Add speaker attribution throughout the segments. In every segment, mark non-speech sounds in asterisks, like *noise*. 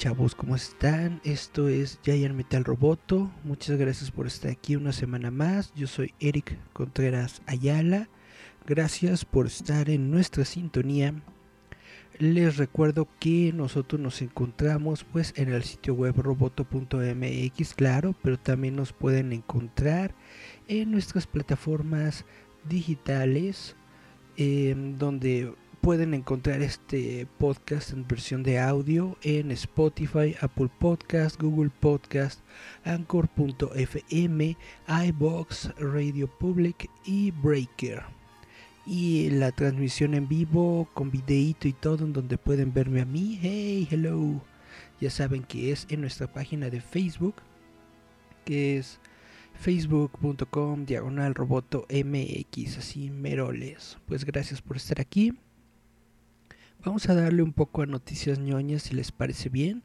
Speaker 1: Chavos, ¿cómo están? Esto es Giant Metal Roboto. Muchas gracias por estar aquí una semana más. Yo soy Eric Contreras Ayala. Gracias por estar en nuestra sintonía. Les recuerdo que nosotros nos encontramos pues en el sitio web roboto.mx, claro, pero también nos pueden encontrar en nuestras plataformas digitales em, donde pueden encontrar este podcast en versión de audio en Spotify, Apple Podcast, Google Podcast, Anchor.fm, iBox, Radio Public y Breaker. Y la transmisión en vivo con videíto y todo en donde pueden verme a mí. Hey, hello. Ya saben que es en nuestra página de Facebook, que es facebook.com diagonal roboto mx, así meroles. Pues gracias por estar aquí. Vamos a darle un poco a noticias ñoñas si les parece bien.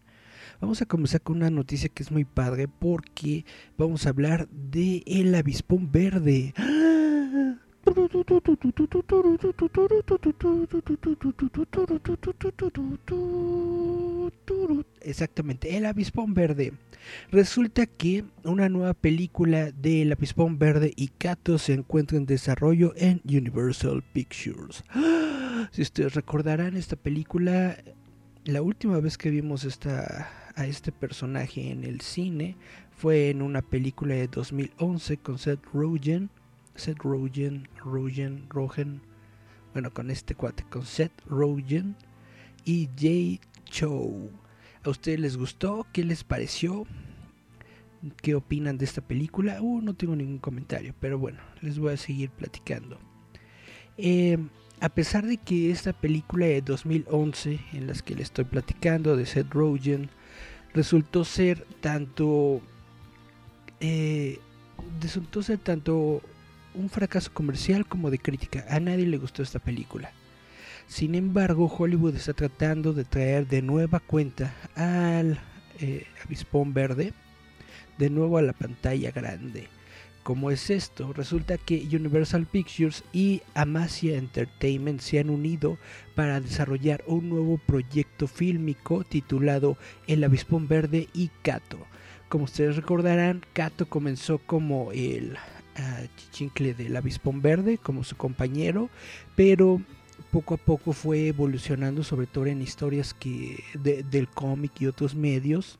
Speaker 1: Vamos a comenzar con una noticia que es muy padre porque vamos a hablar de el avispón verde. Exactamente, el avispón verde. Resulta que una nueva película de El verde y Kato se encuentra en desarrollo en Universal Pictures. Si ustedes recordarán esta película, la última vez que vimos esta, a este personaje en el cine fue en una película de 2011 con Seth Rogen. Seth Rogen, Rogen, Rogen. Bueno, con este cuate, con Seth Rogen y Jay Chow. ¿A ustedes les gustó? ¿Qué les pareció? ¿Qué opinan de esta película? Uh, no tengo ningún comentario, pero bueno, les voy a seguir platicando. Eh, a pesar de que esta película de 2011 en las que le estoy platicando de Seth Rogen resultó ser tanto eh, resultó ser tanto un fracaso comercial como de crítica. A nadie le gustó esta película. Sin embargo, Hollywood está tratando de traer de nueva cuenta al eh, avispón verde de nuevo a la pantalla grande. ¿Cómo es esto? Resulta que Universal Pictures y Amasia Entertainment se han unido para desarrollar un nuevo proyecto fílmico titulado El Avispón Verde y Kato. Como ustedes recordarán, Kato comenzó como el uh, chichincle del Avispón Verde, como su compañero, pero poco a poco fue evolucionando, sobre todo en historias que del cómic y otros medios,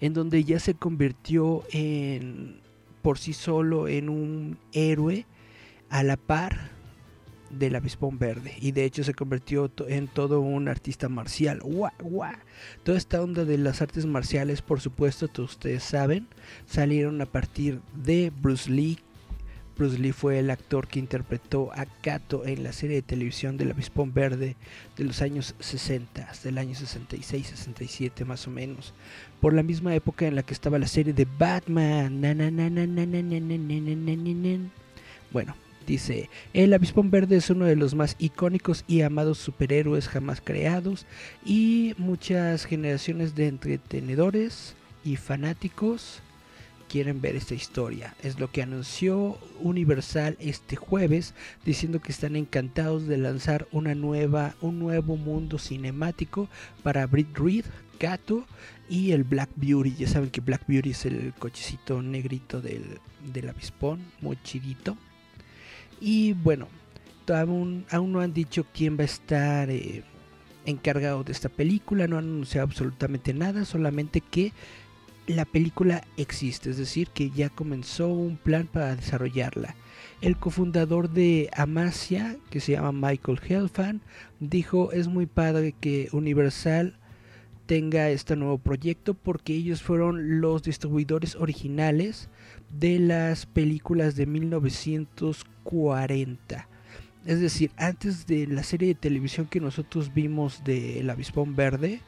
Speaker 1: en donde ya se convirtió en por sí solo en un héroe a la par del avispón verde y de hecho se convirtió en todo un artista marcial. ¡Guau, guau! Toda esta onda de las artes marciales, por supuesto, todos ustedes saben, salieron a partir de Bruce Lee. Bruce Lee fue el actor que interpretó a Kato en la serie de televisión del avispón verde de los años 60, del año 66, 67 más o menos por la misma época en la que estaba la serie de Batman. Bueno, dice, el avispón verde es uno de los más icónicos y amados superhéroes jamás creados y muchas generaciones de entretenedores y fanáticos quieren ver esta historia. Es lo que anunció Universal este jueves, diciendo que están encantados de lanzar una nueva, un nuevo mundo cinemático para Brit Reed, Gato y el Black Beauty. Ya saben que Black Beauty es el cochecito negrito del, del avispón, muy chidito. Y bueno, aún, aún no han dicho quién va a estar eh, encargado de esta película, no han anunciado absolutamente nada, solamente que la película existe, es decir, que ya comenzó un plan para desarrollarla. El cofundador de Amasia, que se llama Michael Helfand, dijo, es muy padre que Universal tenga este nuevo proyecto porque ellos fueron los distribuidores originales de las películas de 1940. Es decir, antes de la serie de televisión que nosotros vimos de El Avispón Verde,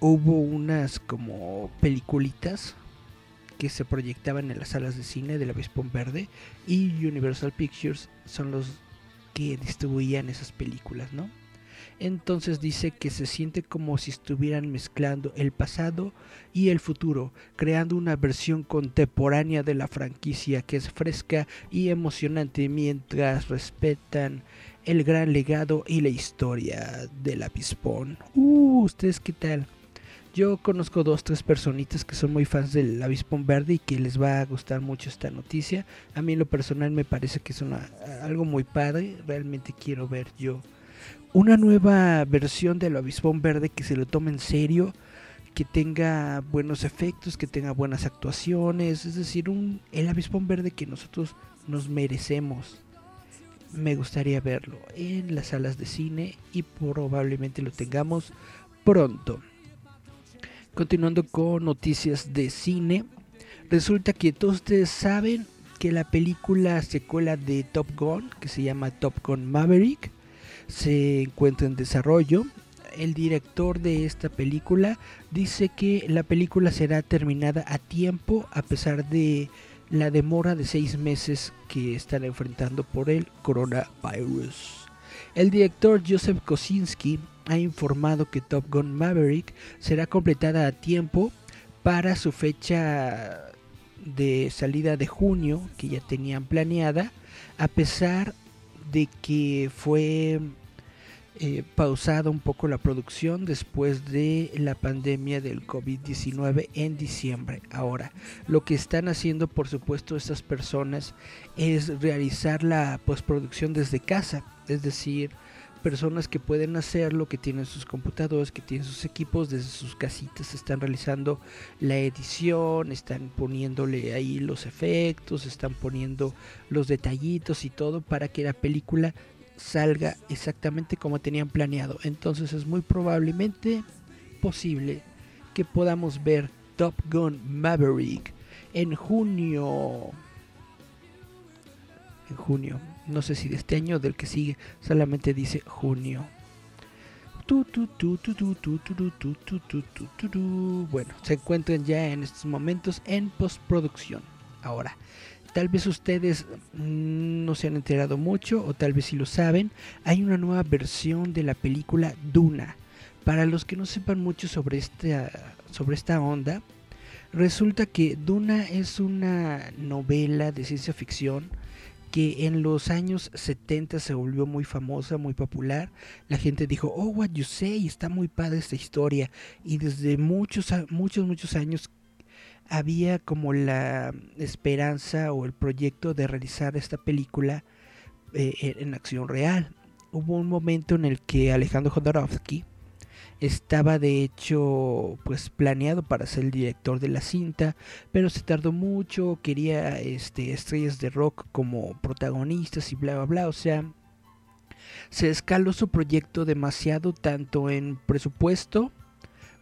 Speaker 1: hubo unas como peliculitas que se proyectaban en las salas de cine del Avispón Verde y Universal Pictures son los que distribuían esas películas, ¿no? Entonces dice que se siente como si estuvieran mezclando el pasado y el futuro, creando una versión contemporánea de la franquicia que es fresca y emocionante mientras respetan el gran legado y la historia del avispón. Uh, ¿ustedes qué tal? Yo conozco dos, tres personitas que son muy fans del avispón verde y que les va a gustar mucho esta noticia. A mí en lo personal me parece que es algo muy padre. Realmente quiero ver yo una nueva versión del avispón verde que se lo tome en serio, que tenga buenos efectos, que tenga buenas actuaciones, es decir, un, el avispón verde que nosotros nos merecemos. Me gustaría verlo en las salas de cine y probablemente lo tengamos pronto. Continuando con noticias de cine, resulta que todos ustedes saben que la película secuela de Top Gun, que se llama Top Gun Maverick, se encuentra en desarrollo. El director de esta película dice que la película será terminada a tiempo a pesar de la demora de seis meses que están enfrentando por el coronavirus. El director Joseph Kosinski ha informado que Top Gun Maverick será completada a tiempo para su fecha de salida de junio que ya tenían planeada, a pesar de que fue eh, pausada un poco la producción después de la pandemia del COVID-19 en diciembre. Ahora, lo que están haciendo, por supuesto, estas personas es realizar la postproducción desde casa, es decir, personas que pueden hacerlo, que tienen sus computadores, que tienen sus equipos, desde sus casitas están realizando la edición, están poniéndole ahí los efectos, están poniendo los detallitos y todo para que la película salga exactamente como tenían planeado. Entonces es muy probablemente posible que podamos ver Top Gun Maverick en junio. En junio. No sé si de este año o del que sigue. Solamente dice junio. Bueno, se encuentran ya en estos momentos en postproducción. Ahora, tal vez ustedes mm, no se han enterado mucho o tal vez si lo saben, hay una nueva versión de la película Duna. Para los que no sepan mucho sobre esta, sobre esta onda, resulta que Duna es una novela de ciencia ficción que en los años 70 se volvió muy famosa, muy popular. La gente dijo, oh, what you say, está muy padre esta historia. Y desde muchos, muchos, muchos años había como la esperanza o el proyecto de realizar esta película eh, en acción real. Hubo un momento en el que Alejandro Jodorowsky estaba de hecho pues planeado para ser el director de la cinta, pero se tardó mucho, quería este estrellas de rock como protagonistas y bla bla bla, o sea, se escaló su proyecto demasiado tanto en presupuesto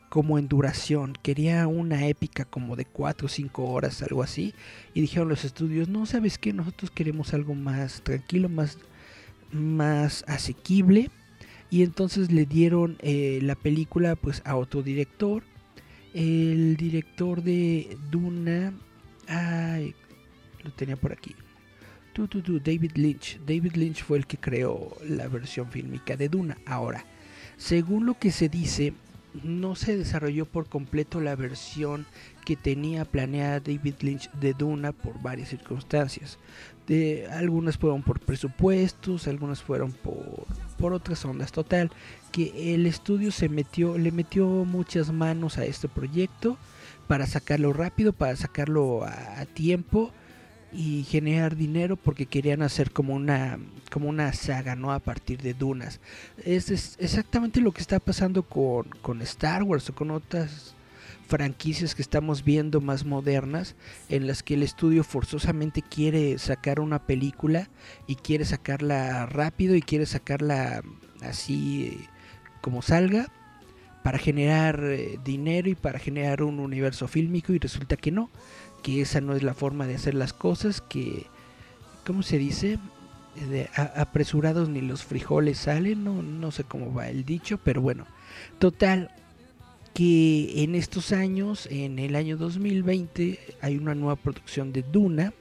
Speaker 1: como en duración. Quería una épica como de 4 o 5 horas, algo así. Y dijeron los estudios, no, ¿sabes qué? Nosotros queremos algo más tranquilo, más, más asequible. Y entonces le dieron eh, la película pues a otro director. El director de Duna... Ay, lo tenía por aquí. David Lynch. David Lynch fue el que creó la versión fílmica de Duna. Ahora, según lo que se dice, no se desarrolló por completo la versión que tenía planeada David Lynch de Duna por varias circunstancias. De, algunas fueron por presupuestos, algunas fueron por, por otras ondas. Total, que el estudio se metió, le metió muchas manos a este proyecto para sacarlo rápido, para sacarlo a tiempo y generar dinero porque querían hacer como una como una saga no a partir de dunas es, exactamente lo que está pasando con, con, Star Wars o con otras franquicias que estamos viendo más modernas en las que el estudio forzosamente quiere sacar una película y quiere sacarla rápido y quiere sacarla así como salga para generar eh, dinero y para generar un universo fílmico y resulta que no, que esa no es la forma de hacer las cosas, que, ¿cómo se dice? De apresurados ni los frijoles salen, no, no sé cómo va el dicho, pero bueno, total, que en estos años, en el año 2020, hay una nueva producción de Duna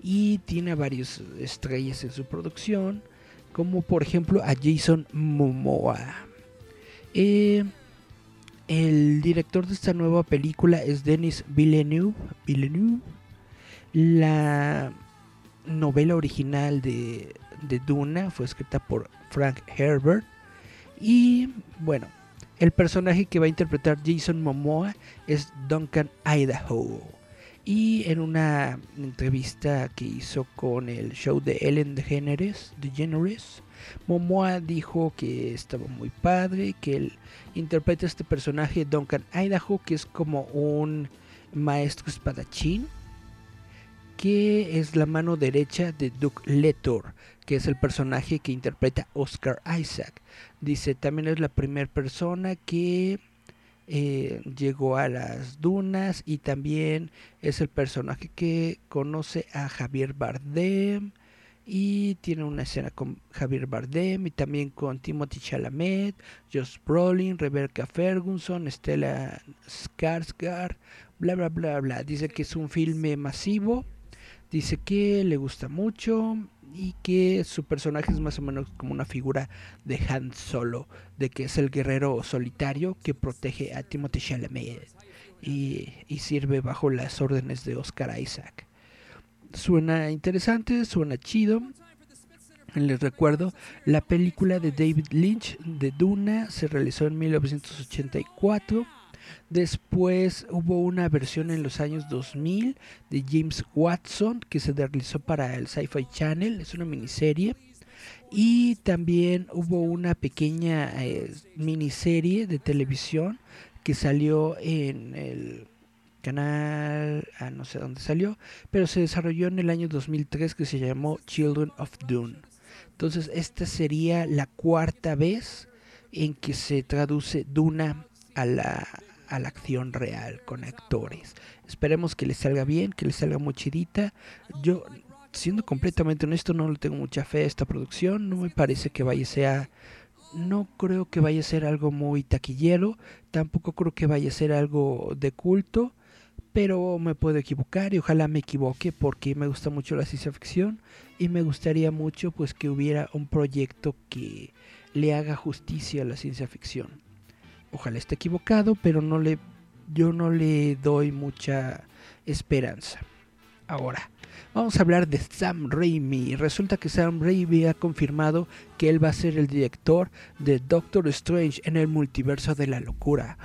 Speaker 1: y tiene a varias estrellas en su producción, como por ejemplo a Jason Momoa. Eh, el director de esta nueva película es Denis Villeneuve. Villeneuve. La novela original de, de Duna fue escrita por Frank Herbert. Y bueno, el personaje que va a interpretar Jason Momoa es Duncan Idaho. Y en una entrevista que hizo con el show de Ellen DeGeneres, DeGeneres Momoa dijo que estaba muy padre, que él interpreta a este personaje Duncan Idaho, que es como un maestro espadachín, que es la mano derecha de Duke Letor, que es el personaje que interpreta Oscar Isaac. Dice, también es la primera persona que eh, llegó a las dunas y también es el personaje que conoce a Javier Bardem y tiene una escena con Javier Bardem y también con Timothy Chalamet, Josh Brolin, Rebecca Ferguson, Stella Skarsgård, bla bla bla bla. Dice que es un filme masivo, dice que le gusta mucho y que su personaje es más o menos como una figura de Han Solo, de que es el guerrero solitario que protege a Timothy Chalamet y, sirve bajo las órdenes de Oscar Isaac. Suena interesante, suena chido. Les recuerdo, la película de David Lynch de Duna se realizó en 1984 Después hubo una versión en los años 2000 de James Watson que se realizó para el Sci-Fi Channel, es una miniserie. Y también hubo una pequeña eh, miniserie de televisión que salió en el canal, ah, no sé dónde salió, pero se desarrolló en el año 2003 que se llamó Children of Dune. Entonces esta sería la cuarta vez en que se traduce Duna a la, a la acción real con actores. Esperemos que les salga bien, que les salga muy chidita. Yo, siendo completamente honesto, no le tengo mucha fe a esta producción. No me parece que vaya a ser... No creo que vaya a ser algo muy taquillero. Tampoco creo que vaya a ser algo de culto. Pero me puedo equivocar y ojalá me equivoque porque me gusta mucho la ciencia ficción y me gustaría mucho pues que hubiera un proyecto que le haga justicia a la ciencia ficción. Ojalá esté equivocado, pero no le, yo no le doy mucha esperanza. Ahora, vamos a hablar de Sam Raimi. Resulta que Sam Raimi ha confirmado que él va a ser el director de Doctor Strange en el multiverso de la locura.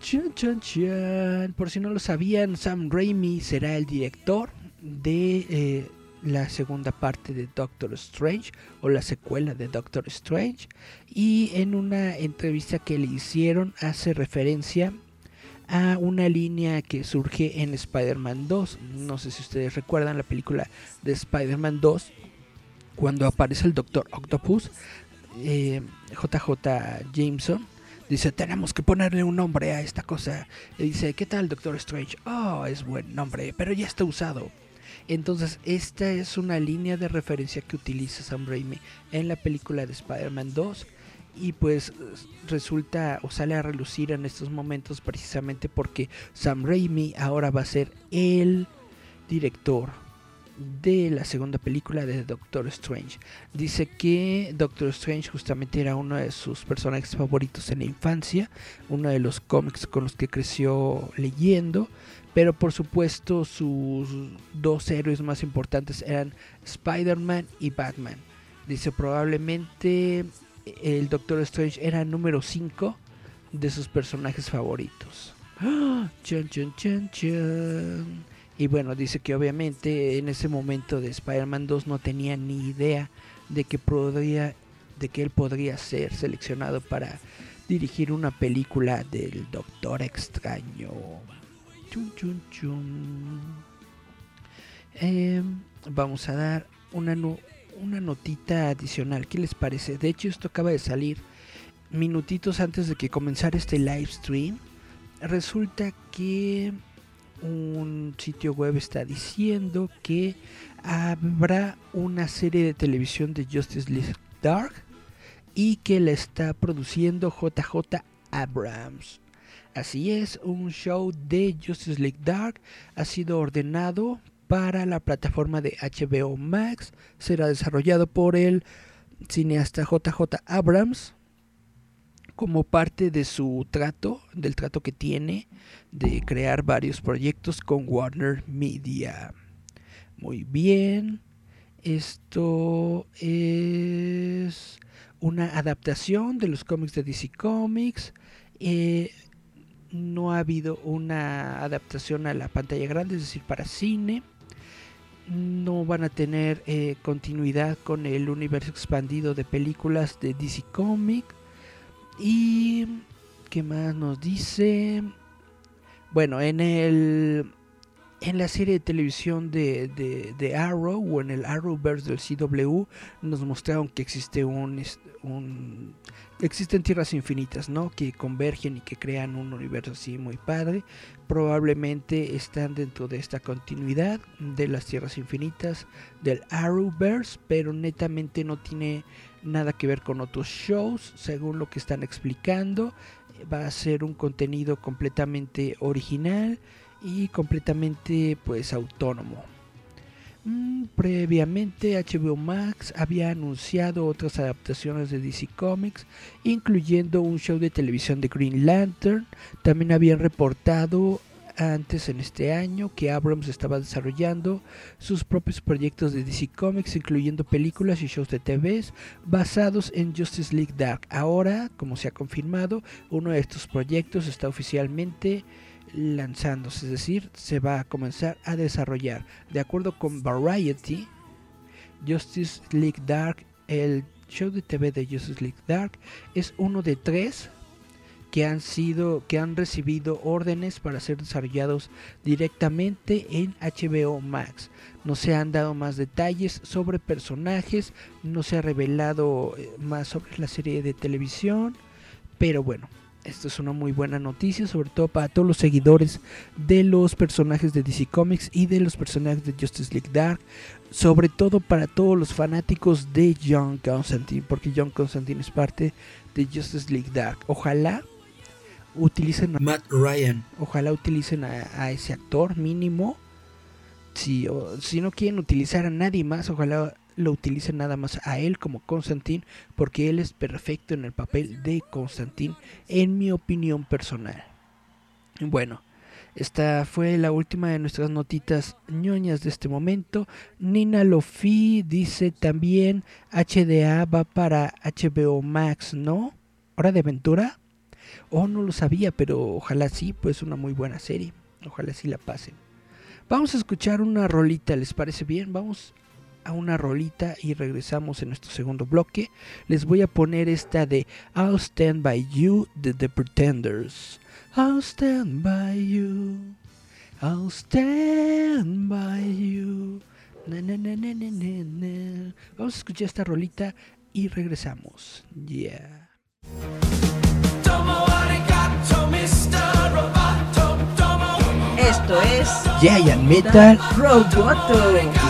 Speaker 1: Chan, chan, chan. Por si no lo sabían, Sam Raimi será el director de eh, la segunda parte de Doctor Strange o la secuela de Doctor Strange y en una entrevista que le hicieron hace referencia a una línea que surge en Spider-Man 2. No sé si ustedes recuerdan la película de Spider-Man 2 cuando aparece el Doctor Octopus JJ eh, Jameson dice tenemos que ponerle un nombre a esta cosa y dice ¿qué tal Doctor Strange? Oh, es buen nombre, pero ya está usado entonces, esta es una línea de referencia que utiliza Sam Raimi en la película de Spider-Man 2 y pues resulta o sale a relucir en estos momentos precisamente porque Sam Raimi ahora va a ser el director de la segunda película de Doctor Strange. Dice que Doctor Strange justamente era uno de sus personajes favoritos en la infancia, uno de los cómics con los que creció leyendo pero por supuesto sus dos héroes más importantes eran Spider-Man y Batman. Dice probablemente el Doctor Strange era número 5 de sus personajes favoritos. Chan, chan, chan, chan. Y bueno, dice que obviamente en ese momento de Spider-Man 2 no tenía ni idea de que podría de que él podría ser seleccionado para dirigir una película del Doctor Extraño. Em, vamos a dar una, una notita adicional. ¿Qué les parece? De hecho, esto acaba de salir minutitos antes de que comenzara este live stream, resulta que un sitio web está diciendo que habrá una serie de televisión de Justice League Dark y que la está produciendo JJ Abrams. Así es, un show de Justice League Dark ha sido ordenado para la plataforma de HBO Max. Será desarrollado por el cineasta JJ Abrams como parte de su trato, del trato que tiene de crear varios proyectos con Warner Media. Muy bien, esto es una adaptación de los cómics de DC Comics. Eh, no ha habido una adaptación a la pantalla grande, es decir, para cine. No van a tener eh, continuidad con el universo expandido de películas de DC Comics. Y ¿qué más nos dice? Bueno, en el en la serie de televisión de, de, Arrow o en el Arrowverse del CW nos mostraron que existe un, existen tierras infinitas, ¿no? Que convergen y que crean un universo así muy padre. Probablemente están dentro de esta continuidad de las tierras infinitas del Arrowverse, pero netamente no tiene nada que ver con otros shows, según lo que están explicando. Va a ser un contenido completamente original y completamente pues autónomo. Mm, previamente HBO Max había anunciado otras adaptaciones de DC Comics, incluyendo un show de televisión de Green Lantern. También habían reportado antes en este año que Abrams estaba desarrollando sus propios proyectos de DC Comics, incluyendo películas y shows de TV basados en Justice League Dark. Ahora, como se ha confirmado, uno de estos proyectos está oficialmente lanzándose, es decir, se va a comenzar a desarrollar. De acuerdo con Variety, Justice League Dark, el show de TV de Justice League Dark, es uno de tres que han sido que han recibido órdenes para ser desarrollados directamente en HBO Max. No se han dado más detalles sobre personajes, no se ha revelado eh, más sobre la serie de televisión, pero bueno, esto es una muy buena noticia, sobre todo para todos los seguidores de los personajes de DC Comics y de los personajes de Justice League Dark. Sobre todo para todos los fanáticos de John Constantine, porque John Constantine es parte de Justice League Dark. Ojalá utilicen a Matt Ryan. Ojalá utilicen a, ese actor mínimo. Si, si no quieren utilizar a nadie más, ojalá lo utilicen nada más a él como Constantine, porque él es perfecto en el papel de Constantine, en mi opinión personal. Bueno, esta fue la última de nuestras notitas ñoñas de este momento. Nina Lofi dice también HDA va para HBO Max, ¿no? ¿Hora de aventura? Oh, no lo sabía, pero ojalá sí, pues una muy buena serie. Ojalá sí la pasen. Vamos a escuchar una rolita, ¿les parece bien? Vamos a una rolita y regresamos en nuestro segundo bloque. Les voy a poner esta de I'll Stand By You de The Pretenders. I'll stand by you. I'll stand by you. Vamos a escuchar esta rolita y regresamos. Yeah.
Speaker 2: Esto es
Speaker 1: Giant Metal
Speaker 2: Roboto.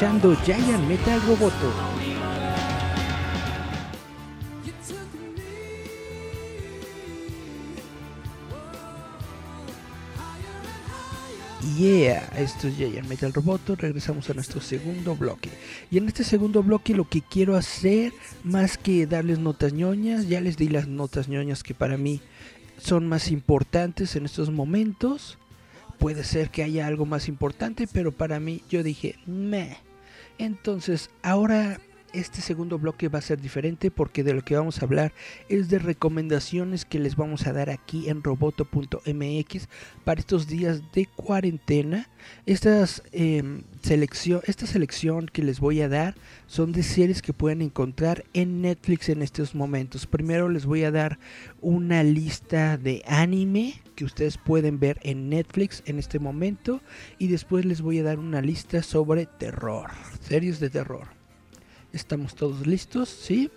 Speaker 1: Escuchando Giant Metal Roboto. Yeah, esto es Giant Metal Roboto. Regresamos a nuestro segundo bloque. Y en este segundo bloque lo que quiero hacer, más que darles notas ñoñas, ya les di las notas ñoñas que para mí son más importantes en estos momentos. Puede ser que haya algo más importante, pero para mí yo dije, meh. Entonces, ahora este segundo bloque va a ser diferente porque de lo que vamos a hablar es de recomendaciones que les vamos a dar aquí en roboto.mx para estos días de cuarentena. Em, selección, esta selección que les voy a dar son de series que pueden encontrar en Netflix en estos momentos. Primero les voy a dar una lista de anime que ustedes pueden ver en Netflix en este momento y después les voy a dar una lista sobre terror, series de terror. ¿Estamos todos listos? ¿Sí?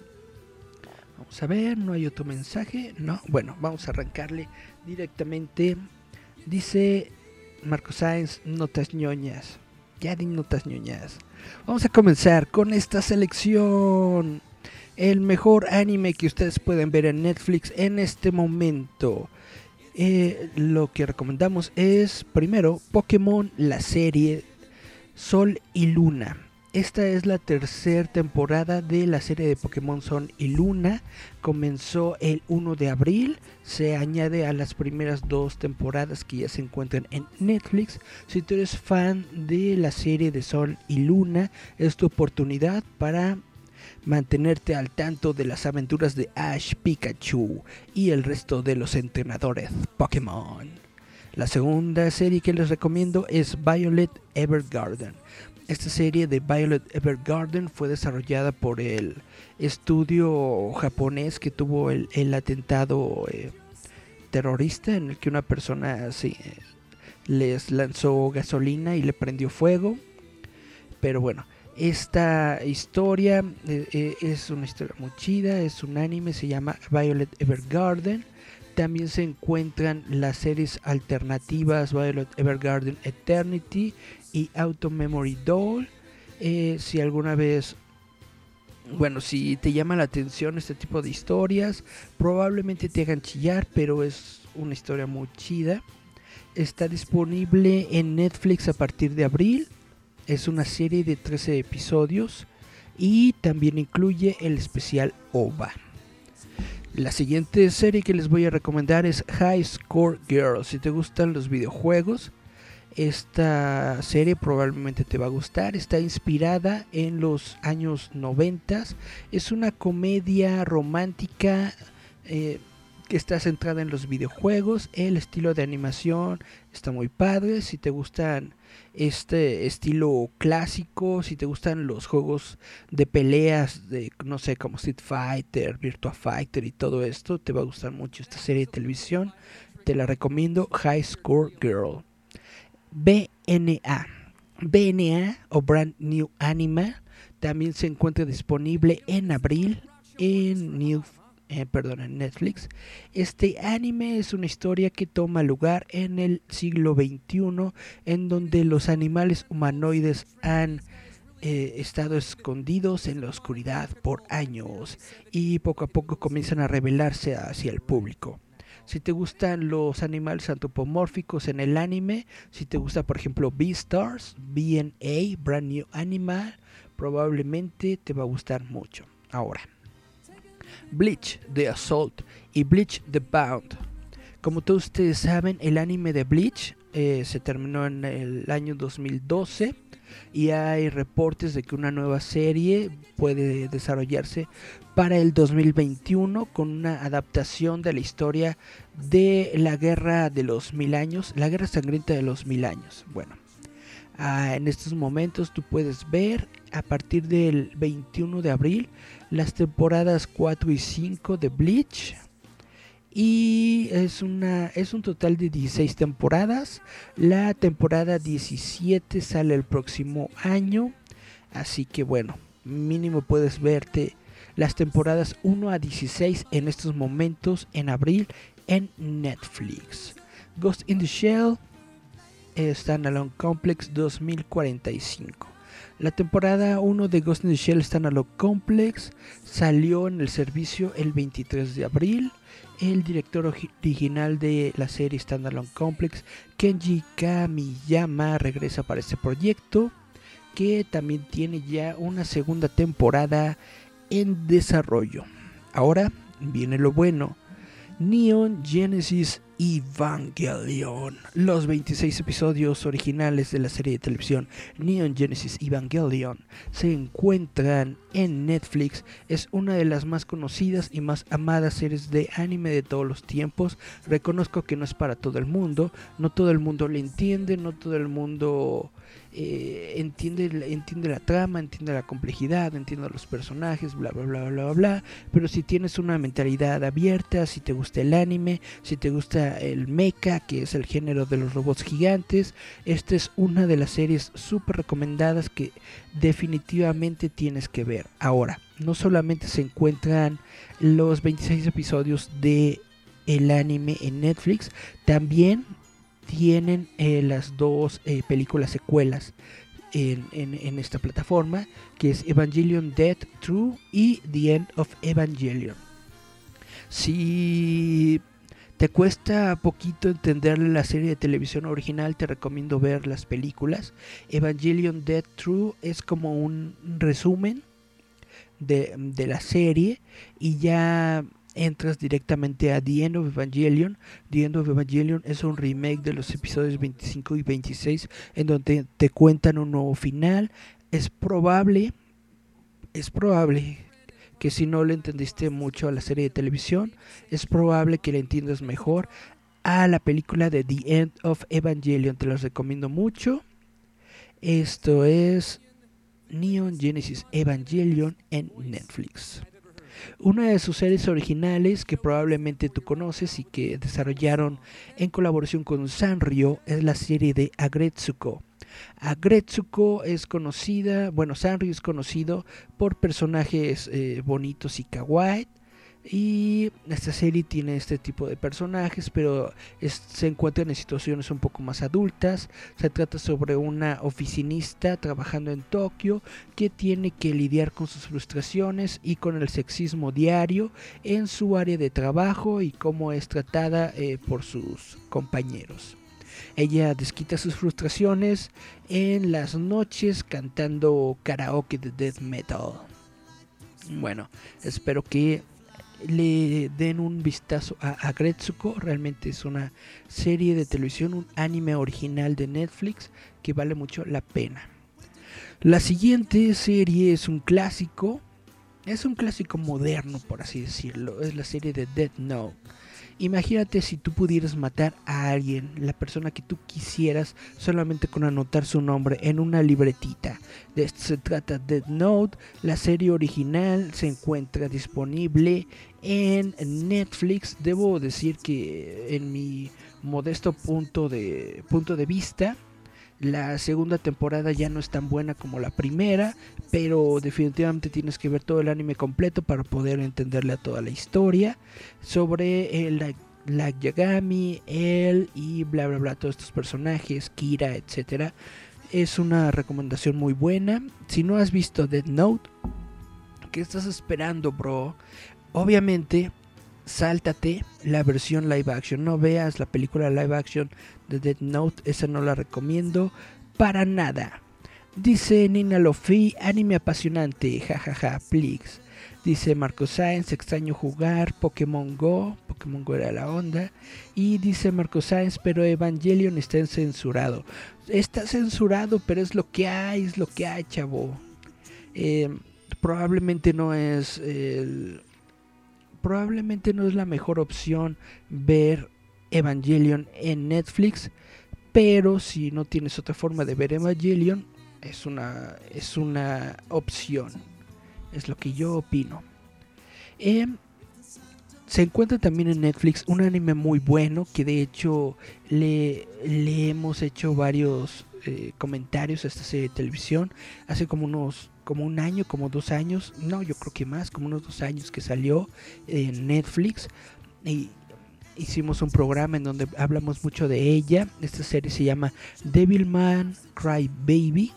Speaker 1: Vamos a ver, no hay otro mensaje. No, bueno, vamos a arrancarle directamente. Dice Marco Sáenz, notas ñoñas. Ya di notas ñoñas. Vamos a comenzar con esta selección. El mejor anime que ustedes pueden ver en Netflix en este momento. Eh, lo que recomendamos es primero Pokémon, la serie Sol y Luna. Esta es la tercera temporada de la serie de Pokémon Sol y Luna. Comenzó el 1 de abril. Se añade a las primeras dos temporadas que ya se encuentran en Netflix. Si tú eres fan de la serie de Sol y Luna, es tu oportunidad para mantenerte al tanto de las aventuras de Ash, Pikachu y el resto de los entrenadores Pokémon. La segunda serie que les recomiendo es Violet Evergarden. Esta serie de Violet Evergarden fue desarrollada por el estudio japonés que tuvo el, atentado eh, terrorista en el que una persona les lanzó gasolina y le prendió fuego. Pero bueno, esta historia eh, eh, es una historia muy chida, es un anime, se llama Violet Evergarden. También se encuentran las series alternativas Violet Evergarden Eternity y Auto Memory Doll. Eh, si alguna vez, bueno, si te llama la atención este tipo de historias, probablemente te hagan chillar, pero es una historia muy chida. Está disponible en Netflix a partir de abril. Es una serie de 13 episodios y también incluye el especial OVA. La siguiente serie que les voy a recomendar es High Score Girl. Si te gustan los videojuegos, esta serie probablemente te va a gustar. Está inspirada en los años 90. Es una comedia romántica eh, que está centrada en los videojuegos. El estilo de animación está muy padre. Si te gustan este estilo clásico, si te gustan los juegos de peleas de no sé como Street Fighter, Virtua Fighter y todo esto, te va a gustar mucho esta serie de televisión. Te la recomiendo, High Score Girl. BNA. BNA o Brand New Animal también se encuentra disponible en abril en New eh, perdón, en Netflix. Este anime es una historia que toma lugar en el siglo XXI, en donde los animales humanoides han eh, estado escondidos en la oscuridad por años y poco a poco comienzan a revelarse hacia el público si te gustan los animales antropomórficos en el anime, si te gusta por ejemplo Beastars, BNA, Brand New Animal, probablemente te va a gustar mucho. Ahora, Bleach The Assault y Bleach The Bound. Como todos ustedes saben, el anime de Bleach eh, se terminó en el año 2012 y hay reportes de que una nueva serie puede desarrollarse para el 2021 con una adaptación de la historia de la guerra de los mil años, la guerra sangrienta de los mil años. Bueno, ah, en estos momentos tú puedes ver a partir del 21 de abril las temporadas 4 y 5 de Bleach. Y es, una, es un total de 16 temporadas. La temporada 17 sale el próximo año. Así que bueno, mínimo puedes verte las temporadas 1 a 16 en estos momentos en abril en Netflix. Ghost in the Shell Standalone Complex 2045. La temporada 1 de Ghost in the Shell Standalone Complex salió en el servicio el 23 de abril. El director original de la serie Standalone Complex, Kenji Kamiyama, regresa para este proyecto, que también tiene ya una segunda temporada en desarrollo. Ahora viene lo bueno. Neon Genesis Evangelion. Los 26 episodios originales de la serie de televisión Neon Genesis Evangelion se encuentran en Netflix. Es una de las más conocidas y más amadas series de anime de todos los tiempos. Reconozco que no es para todo el mundo. No todo el mundo le entiende. No todo el mundo eh, entiende, entiende la trama, entiende la complejidad, entiende los personajes, bla, bla, bla, bla, bla. Pero si tienes una mentalidad abierta, si te gusta el anime, si te gusta el mecha, que es el género de los robots gigantes, esta es una de las series súper recomendadas que definitivamente tienes que ver. Ahora, no solamente se encuentran los 26 episodios de el anime en Netflix, también tienen eh, las dos eh, películas secuelas en, esta plataforma, que es Evangelion Dead True y The End of Evangelion. Si te cuesta poquito entender la serie de televisión original, te recomiendo ver las películas. Evangelion Dead True es como un resumen de la serie y ya entras directamente a The End of Evangelion. The End of Evangelion es un remake de los episodios 25 y 26 en donde te cuentan un nuevo final. Es probable, es probable que si no le entendiste mucho a la serie de televisión, es probable que le entiendas mejor a la película de The End of Evangelion. Te los recomiendo mucho. Esto es Neon Genesis Evangelion en Netflix. Una de sus series originales que probablemente tú conoces y que desarrollaron en colaboración con Sanrio es la serie de Agretsuko. Agretsuko es conocida, bueno, Sanrio es conocido por personajes eh, bonitos y kawaii y esta serie tiene este tipo de personajes, pero se encuentran en situaciones un poco más adultas. Se trata sobre una oficinista trabajando en Tokio que tiene que lidiar con sus frustraciones y con el sexismo diario en su área de trabajo y cómo es tratada eh, por sus compañeros. Ella desquita sus frustraciones en las noches cantando karaoke de death metal. Bueno, espero que le den un vistazo a Agretsuko. Realmente es una serie de televisión, un anime original de Netflix que vale mucho la pena. La siguiente serie es un clásico. Es un clásico moderno, por así decirlo. Es la serie de Dead Note. Imagínate si tú pudieras matar a alguien, la persona que tú quisieras, solamente con anotar su nombre en una libretita. De esto se trata Dead Note. La serie original se encuentra disponible en Netflix. Debo decir que en mi modesto punto de, punto de vista, la segunda temporada ya no es tan buena como la primera, pero definitivamente tienes que ver todo el anime completo para poder entenderle a toda la historia sobre el, la Yagami, él y bla bla bla, todos estos personajes, Kira, etcétera. Es una recomendación muy buena. Si no has visto Dead Note, ¿qué estás esperando, bro? Obviamente sáltate la versión live action. No veas la película live action de Dead Note. Esa no la recomiendo para nada. Dice Nina Lofi, anime apasionante, jajaja, please. Dice Marco Sáenz, extraño jugar Pokémon Go. Pokémon Go era la onda. Y dice Marco Sáenz, pero Evangelion está censurado. Está censurado, pero es lo que hay, es lo que hay, chavo. Eh, probablemente no es el probablemente no es la mejor opción ver Evangelion en Netflix, pero si no tienes otra forma de ver Evangelion, es una, es una opción. Es lo que yo opino. Em, se encuentra también en Netflix un anime muy bueno que de hecho le, le hemos hecho varios eh, comentarios a esta serie de televisión hace como unos como un año, como dos años, no, yo creo que más, como unos dos años que salió en Netflix y hicimos un programa en donde hablamos mucho de ella. Esta serie se llama Devilman Cry Baby.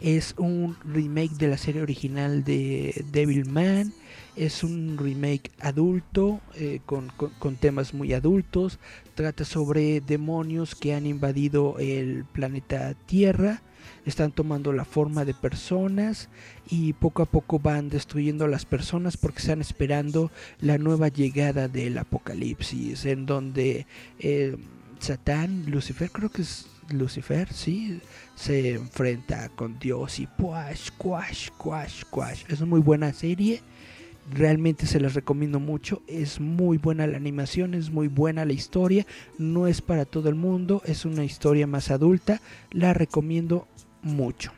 Speaker 1: Es un remake de la serie original de Devilman. Es un remake adulto eh, con, con- con temas muy adultos. Trata sobre demonios que han invadido el planeta Tierra. Están tomando la forma de personas y poco a poco van destruyendo a las personas porque están esperando la nueva llegada del apocalipsis en donde eh, Satán, Lucifer, creo que es Lucifer, sí, se enfrenta con Dios y quash, quash, quash, quash. Es una muy buena serie. Realmente se las recomiendo mucho. Es muy buena la animación, es muy buena la historia. No es para todo el mundo, es una historia más adulta. La recomiendo mucho.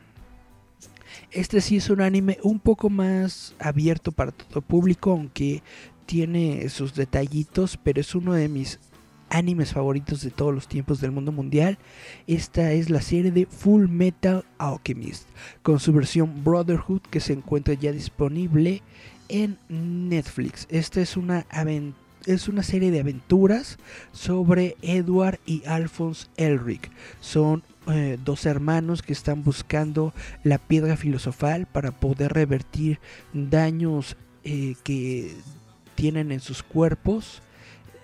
Speaker 1: Este sí es un anime un poco más abierto para todo público, aunque tiene sus detallitos, pero es uno de mis animes favoritos de todos los tiempos del mundo mundial. Esta es la serie de Full Metal Alchemist, con su versión Brotherhood que se encuentra ya disponible en Netflix. Esta es una es una serie de aventuras sobre Edward y Alphonse Elric. Son eh, dos hermanos que están buscando la piedra filosofal para poder revertir daños eh, que tienen en sus cuerpos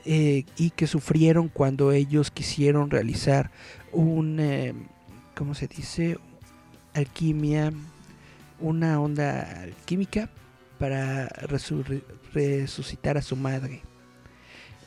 Speaker 1: eh, y que sufrieron cuando ellos quisieron realizar un, ¿cómo se dice? Alquimia, una onda alquímica para resu- resucitar a su madre.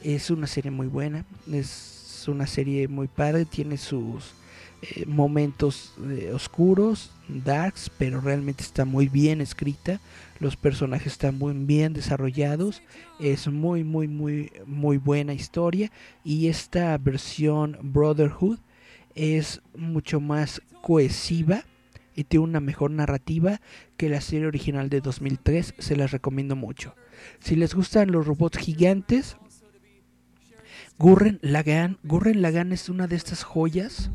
Speaker 1: Es una serie muy buena, es una serie muy padre, tiene sus eh, momentos eh, oscuros, darks, pero realmente está muy bien escrita. Los personajes están muy bien desarrollados. Es muy, muy, muy, muy buena historia. Y esta versión Brotherhood es mucho más cohesiva y tiene una mejor narrativa que la serie original de 2003. Se las recomiendo mucho. Si les gustan los robots gigantes, Gurren Lagann. Gurren Lagann es una de estas joyas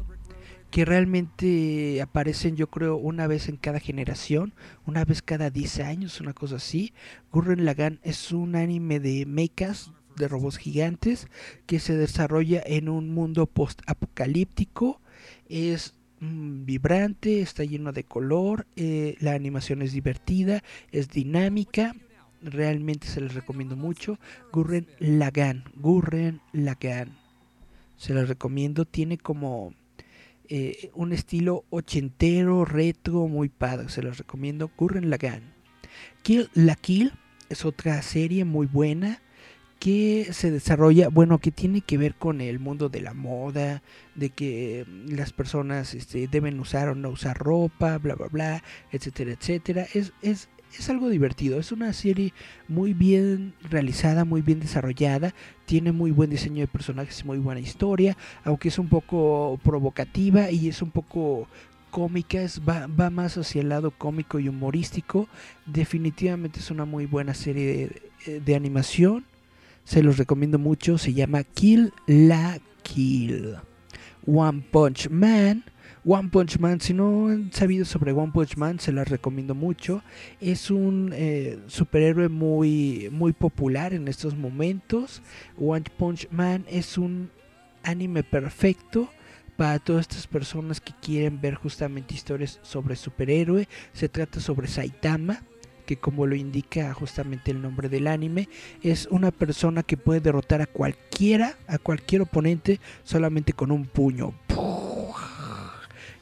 Speaker 1: que realmente aparecen yo creo una vez en cada generación, una vez cada 10 años, una cosa así. Gurren Lagann es un anime de mechas, de robots gigantes, que se desarrolla en un mundo post-apocalíptico. Es mm, vibrante, está lleno de color, eh, la animación es divertida, es dinámica. Realmente se les recomiendo mucho. Gurren Lagann, Gurren Lagann. Se los recomiendo, tiene como eh, un estilo ochentero, retro, muy padre. Se los recomiendo. Gurren Lagann. Kill la Kill es otra serie muy buena que se desarrolla, bueno, que tiene que ver con el mundo de la moda, de que mm, las personas este, deben usar o no usar ropa, bla, bla, bla, etcétera, etcétera. Es, es algo divertido, es una serie muy bien realizada, muy bien desarrollada, tiene muy buen diseño de personajes y muy buena historia, aunque es un poco provocativa y es un poco cómica, es- va, va más hacia el lado cómico y humorístico. Definitivamente es una muy buena serie de, de animación. Se los recomiendo mucho. Se llama Kill la Kill. One Punch Man. One Punch Man, si no han sabido sobre One Punch Man, se las recomiendo mucho. Es un eh, superhéroe muy, muy popular en estos momentos. One Punch Man es un anime perfecto para todas estas personas que quieren ver justamente historias sobre superhéroe. Se trata sobre Saitama, que como lo indica justamente el nombre del anime, es una persona que puede derrotar a cualquiera, a cualquier oponente, solamente con un puño.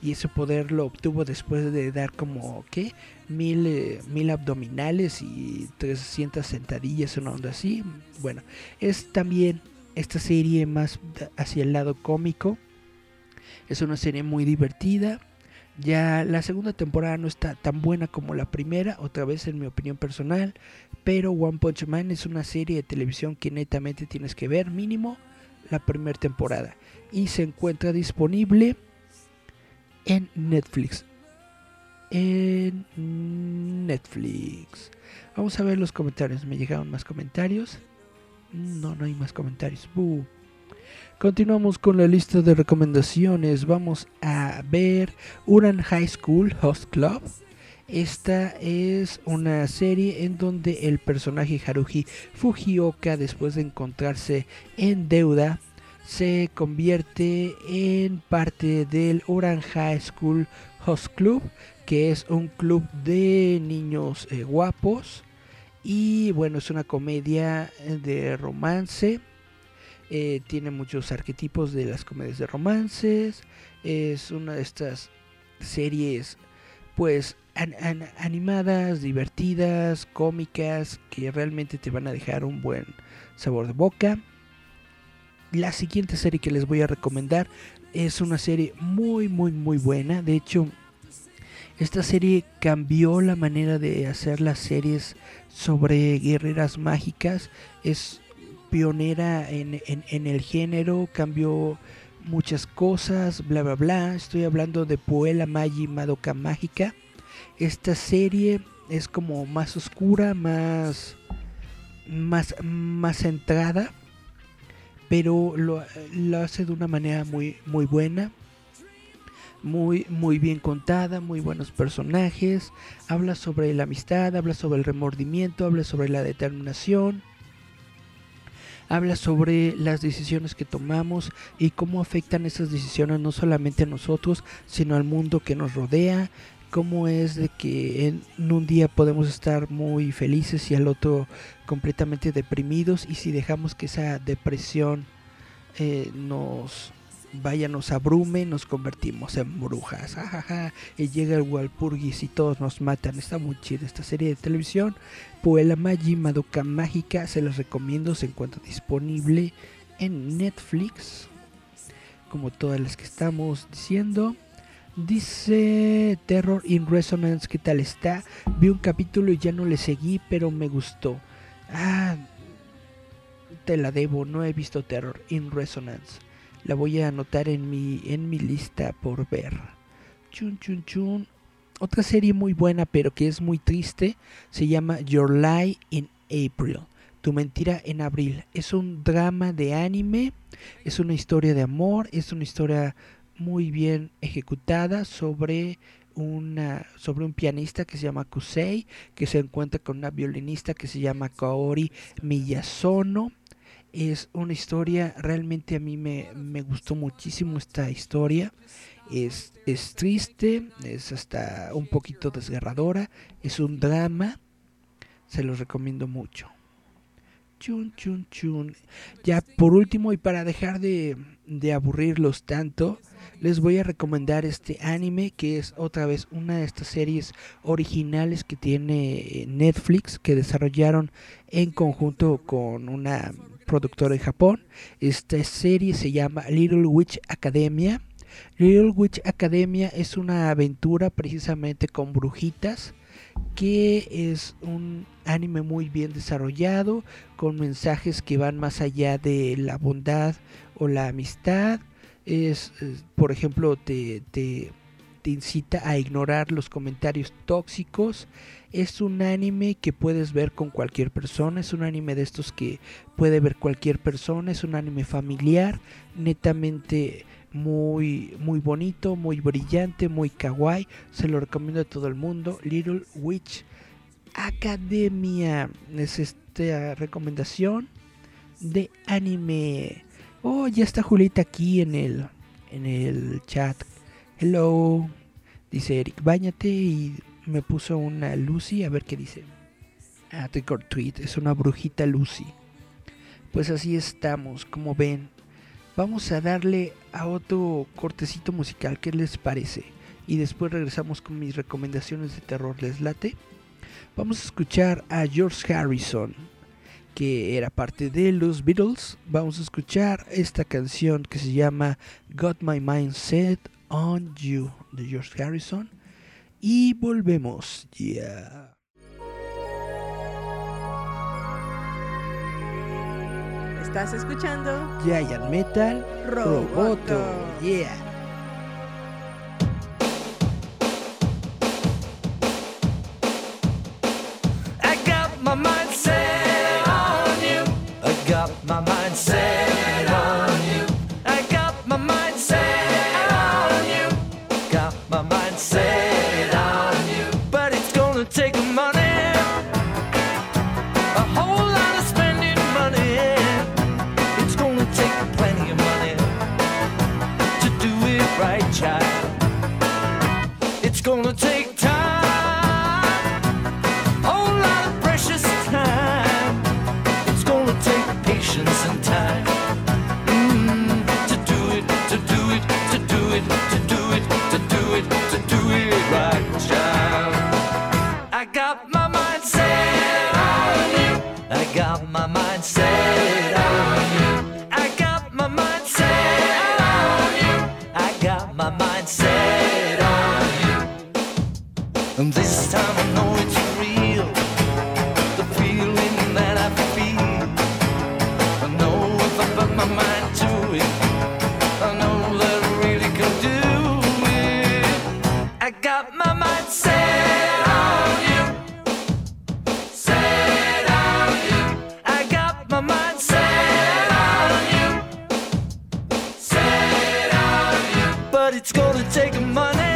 Speaker 1: Y ese poder lo obtuvo después de dar como, ¿qué? Mil, eh, mil abdominales y 300 sentadillas, una onda así. Bueno, es también esta serie más hacia el lado cómico. Es una serie muy divertida. Ya la segunda temporada no está tan buena como la primera, otra vez en mi opinión personal, pero One Punch Man es una serie de televisión que netamente tienes que ver mínimo la primera temporada y se encuentra disponible en Netflix. En Netflix. Vamos a ver los comentarios. ¿Me llegaron más comentarios? No, no hay más comentarios. Continuamos con la lista de recomendaciones. Vamos a ver Uran High School Host Club. Esta es una serie en donde el personaje Haruhi Fujioka, después de encontrarse en deuda, se convierte en parte del Orange High School Host Club, que es un club de niños eh, guapos. Y bueno, es una comedia de romance. Eh, tiene muchos arquetipos de las comedias de romances. Es una de estas series, pues, animadas, divertidas, cómicas, que realmente te van a dejar un buen sabor de boca. La siguiente serie que les voy a recomendar es una serie muy, muy, muy buena. De hecho, esta serie cambió la manera de hacer las series sobre guerreras mágicas. Es pionera en, el género, cambió muchas cosas, bla, bla, bla. Estoy hablando de Puella Magi Madoka Mágica. Esta serie es como más oscura, más, más, más centrada pero lo, hace de una manera muy, muy buena. Muy, muy bien contada, muy buenos personajes. Habla sobre la amistad, habla sobre el remordimiento, habla sobre la determinación. Habla sobre las decisiones que tomamos y cómo afectan esas decisiones no solamente a nosotros, sino al mundo que nos rodea, cómo es de que en un día podemos estar muy felices y al otro completamente deprimidos y si dejamos que esa depresión eh, nos vaya, nos abrume, nos convertimos en brujas. y llega el Walpurgis y todos nos matan. Está muy chida esta serie de televisión. Puella Magi Madoka Mágica, se los recomiendo, se encuentra disponible en Netflix. Como todas las que estamos diciendo. Dice Terror in Resonance, ¿qué tal está? Vi un capítulo y ya no le seguí, pero me gustó. Ah, te la debo, no he visto Terror in Resonance. La voy a anotar en mi, en mi lista por ver. Chun chun chun. Otra serie muy buena, pero que es muy triste, se llama Your Lie in April. Tu mentira en abril. Es un drama de anime, es una historia de amor, es una historia muy bien ejecutada sobre una sobre un pianista que se llama Kusei que se encuentra con una violinista que se llama Kaori Miyazono. Es una historia realmente a mí me, me gustó muchísimo esta historia. Es, es triste es hasta un poquito desgarradora es un drama se los recomiendo mucho chun chun chun ya por último y para dejar de, de aburrirlos tanto les voy a recomendar este anime que es otra vez una de estas series originales que tiene Netflix que desarrollaron en conjunto con una productora de Japón. Esta serie se llama Little Witch Academia. Little Witch Academia es una aventura precisamente con brujitas que es un anime muy bien desarrollado con mensajes que van más allá de la bondad o la amistad es, por ejemplo, te, te, incita a ignorar los comentarios tóxicos. Es un anime que puedes ver con cualquier persona, es un anime de estos que puede ver cualquier persona, es un anime familiar, netamente muy muy bonito, muy brillante, muy kawaii, se lo recomiendo a todo el mundo. Little Witch Academia es esta recomendación de anime. Oh, ya está Julieta aquí en el, en el chat. Hello. Dice Eric, bañate y me puso una Lucy. A ver qué dice. Ah, record tweet. Es una brujita Lucy. Pues así estamos, como ven. Vamos a darle a otro cortecito musical. ¿Qué les parece? Y después regresamos con mis recomendaciones de terror. ¿Les late? Vamos a escuchar a George Harrison que era parte de los Beatles, vamos a escuchar esta canción que se llama Got My Mind Set on You de George Harrison y volvemos. Yeah.
Speaker 2: Estás escuchando
Speaker 1: Giant Metal Roboto. Roboto. Yeah.
Speaker 3: I got my mind set on you. Set on you. I got my mind set on you. Set on you. But it's gonna take money.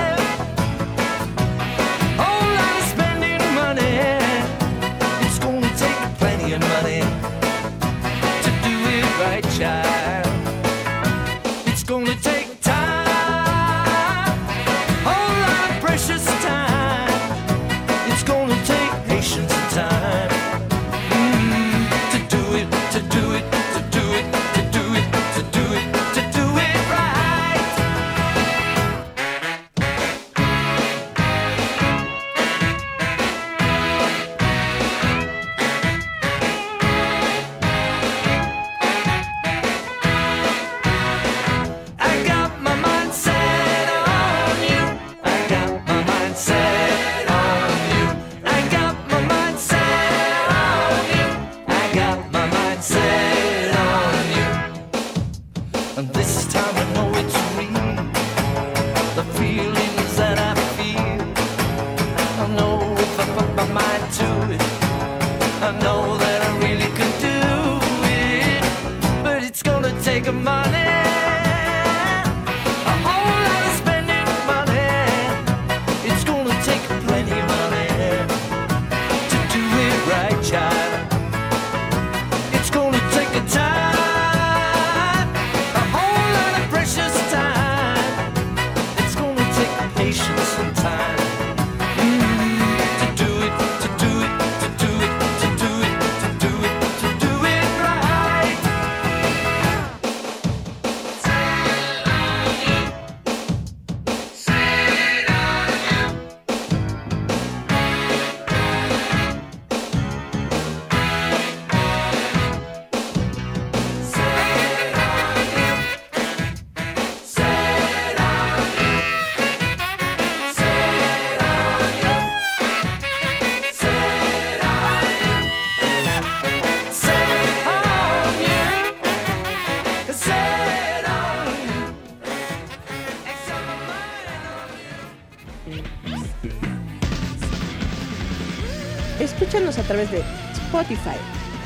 Speaker 2: Escúchanos a través de Spotify,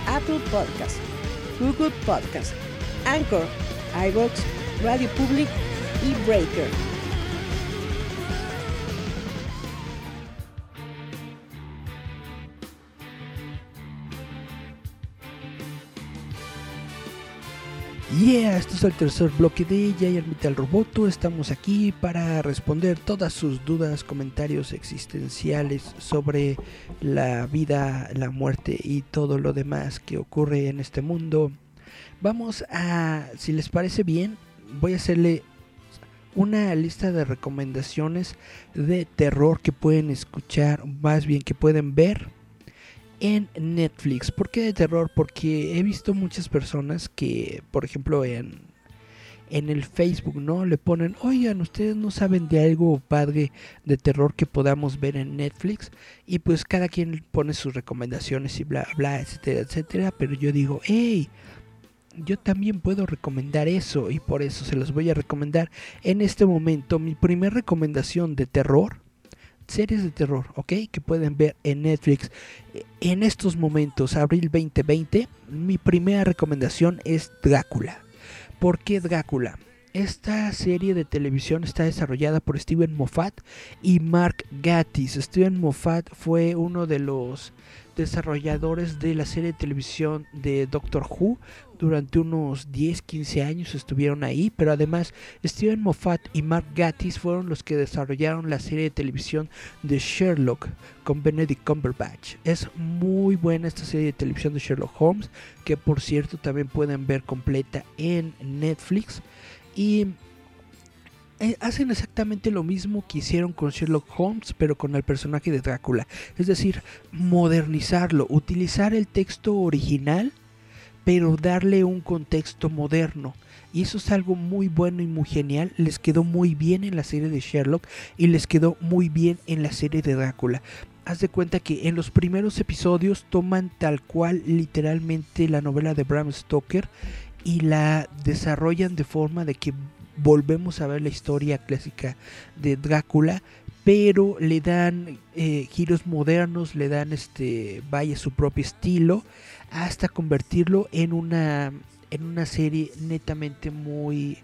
Speaker 2: Apple Podcast, Google Podcast, Anchor, iVoox, Radio Public y Breaker.
Speaker 1: Es el tercer bloque de Giant Metal Roboto. Estamos aquí para responder todas sus dudas, comentarios existenciales sobre la vida, la muerte y todo lo demás que ocurre en este mundo. Vamos a, si les parece bien, voy a hacerle una lista de recomendaciones de terror que pueden escuchar, más bien que pueden ver en Netflix. ¿Por qué de terror? Porque he visto muchas personas que, por ejemplo, en, en el Facebook, ¿no? Le ponen, oigan, ustedes no saben de algo padre de terror que podamos ver en Netflix. Y pues cada quien pone sus recomendaciones y bla, bla, etcétera, etcétera. Pero yo digo, hey, yo también puedo recomendar eso. Y por eso se los voy a recomendar en este momento. Mi primera recomendación de terror series de terror, ¿ok? Que pueden ver en Netflix. En estos momentos, abril 2020, mi primera recomendación es Drácula. ¿Por qué Drácula? Esta serie de televisión está desarrollada por Steven Moffat y Mark Gatiss. Steven Moffat fue uno de los desarrolladores de la serie de televisión de Doctor Who. Durante unos 10-15 años estuvieron ahí, pero además Steven Moffat y Mark Gatiss fueron los que desarrollaron la serie de televisión de Sherlock con Benedict Cumberbatch. Es muy buena esta serie de televisión de Sherlock Holmes, que por cierto también pueden ver completa en Netflix. Y eh, hacen exactamente lo mismo que hicieron con Sherlock Holmes, pero con el personaje de Drácula. Es decir, modernizarlo, utilizar el texto original, pero darle un contexto moderno. Y eso es algo muy bueno y muy genial. Les quedó muy bien en la serie de Sherlock y les quedó muy bien en la serie de Drácula. Haz de cuenta que en los primeros episodios toman tal cual literalmente la novela de Bram Stoker y la desarrollan de forma de que volvemos a ver la historia clásica de Drácula, pero le dan eh, giros modernos, le dan este, vaya su propio estilo, hasta convertirlo en una, en una serie netamente muy,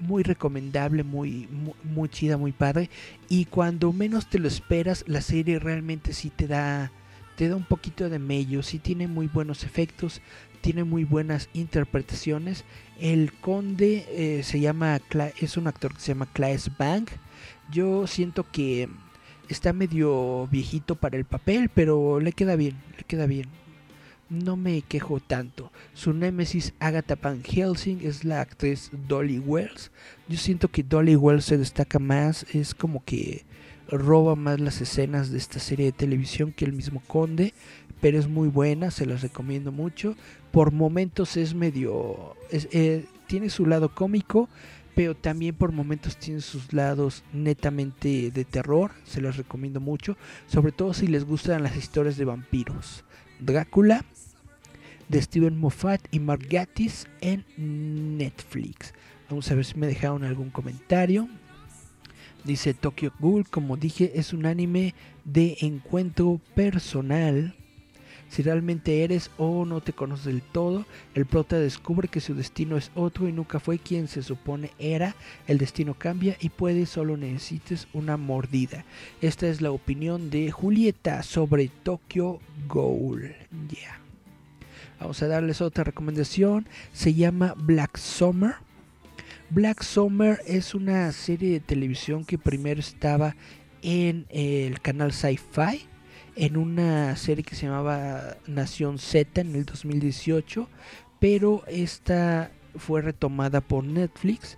Speaker 1: muy recomendable, muy, muy, muy chida, muy padre. Y cuando menos te lo esperas, la serie realmente sí te da, te da un poquito de mello, sí tiene muy buenos efectos, tiene muy buenas interpretaciones. El conde eh, se llama, es un actor que se llama Claes Bang. Yo siento que está medio viejito para el papel, pero le queda bien, le queda bien. No me quejo tanto. Su némesis Agatha Van Helsing es la actriz Dolly Wells. Yo siento que Dolly Wells se destaca más, es como que roba más las escenas de esta serie de televisión que el mismo Conde, pero es muy buena, se las recomiendo mucho. Por momentos es medio, eh, tiene su lado cómico, pero también por momentos tiene sus lados netamente de terror, se las recomiendo mucho, sobre todo si les gustan las historias de vampiros. Drácula de Steven Moffat y Mark Gatiss en Netflix. Vamos a ver si me dejaron algún comentario. Dice Tokyo Ghoul, como dije, es un anime de encuentro personal. Si realmente eres o no te conoces del todo, el prota descubre que su destino es otro y nunca fue quien se supone era. El destino cambia y puede solo necesites una mordida. Esta es la opinión de Julieta sobre Tokyo Ghoul. Yeah. Vamos a darles otra recomendación. Se llama Black Summer. Black Summer es una serie de televisión que primero estaba en el canal Sci-Fi, en una serie que se llamaba Nación Z en el 2018, pero esta fue retomada por Netflix.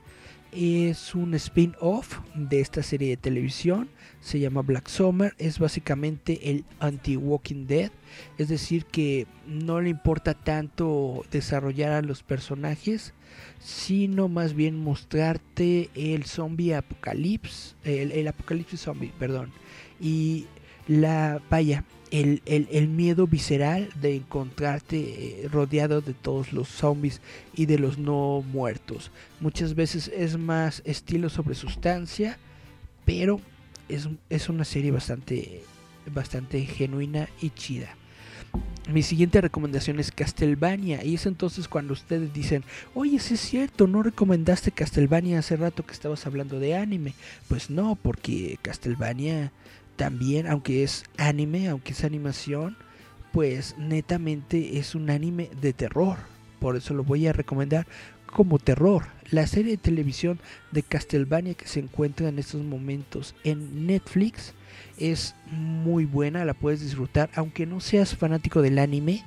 Speaker 1: Es un spin-off de esta serie de televisión. Se llama Black Summer. Es básicamente el anti-Walking Dead. Es decir, que no le importa tanto desarrollar a los personajes, sino más bien mostrarte el zombie apocalipsis, el, apocalipsis zombie, perdón, y la, vaya, el, el- el miedo visceral de encontrarte eh, rodeado de todos los zombies y de los no muertos. Muchas veces es más estilo sobre sustancia, pero es, es una serie bastante, bastante genuina y chida. Mi siguiente recomendación es Castlevania. Y es entonces cuando ustedes dicen, oye, sí es cierto, no recomendaste Castlevania hace rato que estabas hablando de anime. Pues no, porque Castlevania también, aunque es anime, aunque es animación, pues netamente es un anime de terror. Por eso lo voy a recomendar como terror. La serie de televisión de Castlevania que se encuentra en estos momentos en Netflix es muy buena, la puedes disfrutar, aunque no seas fanático del anime,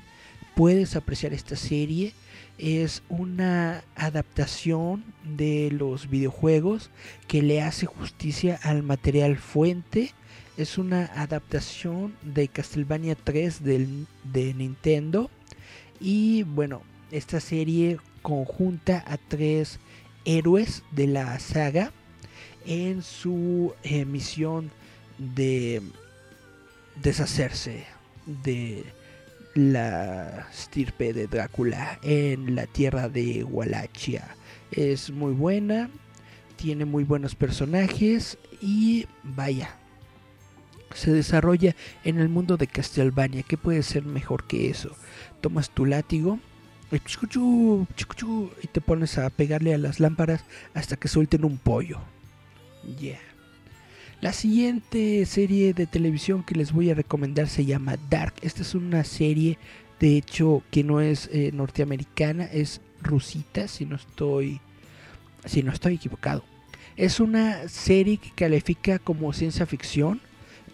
Speaker 1: puedes apreciar esta serie. Es una adaptación de los videojuegos que le hace justicia al material fuente. Es una adaptación de Castlevania 3 del, de Nintendo. Y bueno, esta serie conjunta a tres héroes de la saga en su eh, misión de deshacerse de la estirpe de Drácula en la tierra de Wallachia. Es muy buena, tiene muy buenos personajes y vaya, se desarrolla en el mundo de Castlevania. ¿Qué puede ser mejor que eso? Tomas tu látigo chucuchú, y te pones a pegarle a las lámparas hasta que suelten un pollo. Yeah. La siguiente serie de televisión que les voy a recomendar se llama Dark. Esta es una serie, de hecho, que no es eh, norteamericana, es rusita, si no estoy, si no estoy equivocado. Es una serie que califica como ciencia ficción,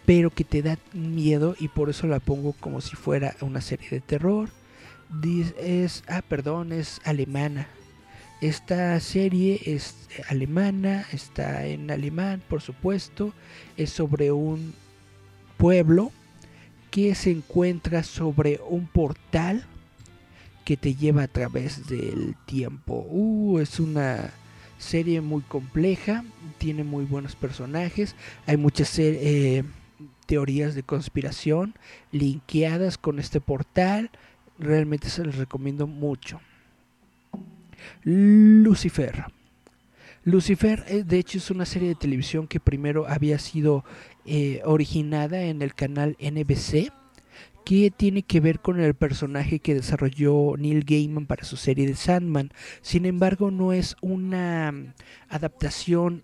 Speaker 1: pero que te da miedo y por eso la pongo como si fuera una serie de terror. Es, ah, perdón, es alemana. Esta serie es alemana, está en alemán, por supuesto. Es sobre un pueblo que se encuentra sobre un portal que te lleva a través del tiempo. Uh, es una serie muy compleja, tiene muy buenos personajes, hay muchas eh, teorías de conspiración linkeadas con este portal, realmente se les recomiendo mucho. Lucifer. Lucifer, eh, de hecho, es una serie de televisión que primero había sido eh, originada en el canal NBC, que tiene que ver con el personaje que desarrolló Neil Gaiman para su serie de Sandman. Sin embargo, no es una mm, adaptación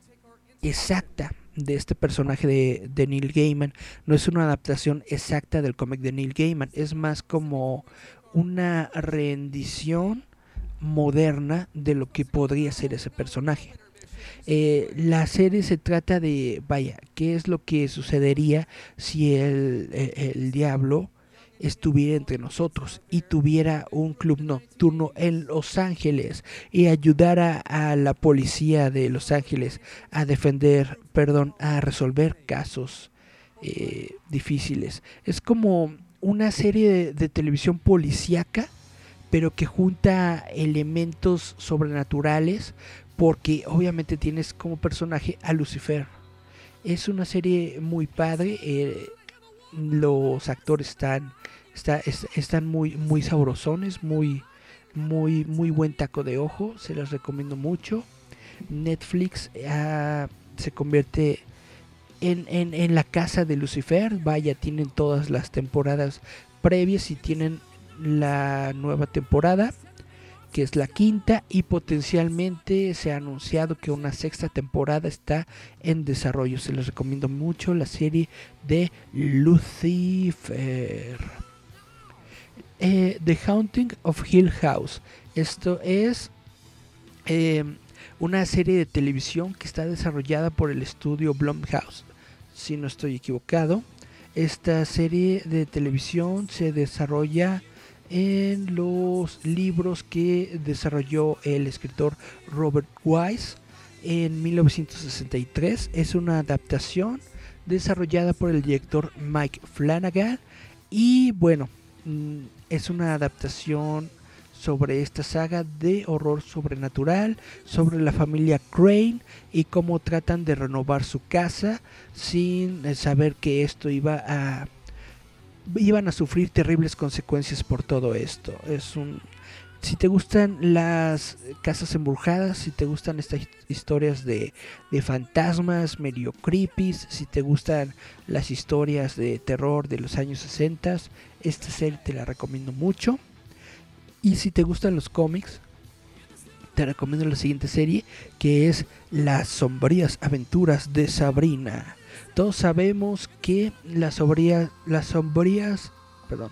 Speaker 1: exacta de este personaje de, de Neil Gaiman, no es una adaptación exacta del cómic de Neil Gaiman, es más como una rendición moderna de lo que podría ser ese personaje. Eh, la serie se trata de, vaya, qué es lo que sucedería si el, el, el diablo estuviera entre nosotros y tuviera un club nocturno en Los Ángeles y ayudara a la policía de Los Ángeles a defender, perdón, a resolver casos eh, difíciles. Es como una serie de, televisión policíaca, pero que junta elementos sobrenaturales porque obviamente tienes como personaje a Lucifer. Es una serie muy padre. Eh, los actores están, está, es- están muy, muy sabrosones, muy, muy, muy buen taco de ojo. Se las recomiendo mucho. Netflix ah, se convierte en, en, en la casa de Lucifer. Vaya, tienen todas las temporadas previas y tienen la nueva temporada que es la quinta y potencialmente se ha anunciado que una sexta temporada está en desarrollo. Se les recomiendo mucho la serie de Lucifer. Eh, The Haunting of Hill House. Esto es eh, una serie de televisión que está desarrollada por el estudio Blumhouse. Si no estoy equivocado. Esta serie de televisión se desarrolla en los libros que desarrolló el escritor Robert Wise en 1963. Es una adaptación desarrollada por el director Mike Flanagan y bueno, mm, es una adaptación sobre esta saga de horror sobrenatural, sobre la familia Crane y cómo tratan de renovar su casa sin eh, saber que esto iba a iban a sufrir terribles consecuencias por todo esto. Es un si te gustan las casas embrujadas, si te gustan estas historias de, de fantasmas medio creepy, si te gustan las historias de terror de los años 60, esta serie te la recomiendo mucho. Y si te gustan los cómics, te recomiendo la siguiente serie que es Las sombrías aventuras de Sabrina. Todos sabemos que las sombrías, las sombrías, perdón,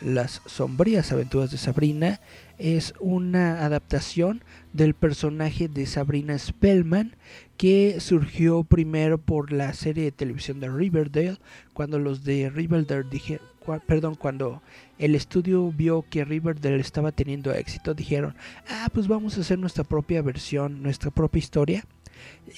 Speaker 1: las sombrías aventuras de Sabrina es una adaptación del personaje de Sabrina Spellman que surgió primero por la serie de televisión de Riverdale cuando los de Riverdale perdón cuando el estudio vio que Riverdale estaba teniendo éxito dijeron ah pues vamos a hacer nuestra propia versión nuestra propia historia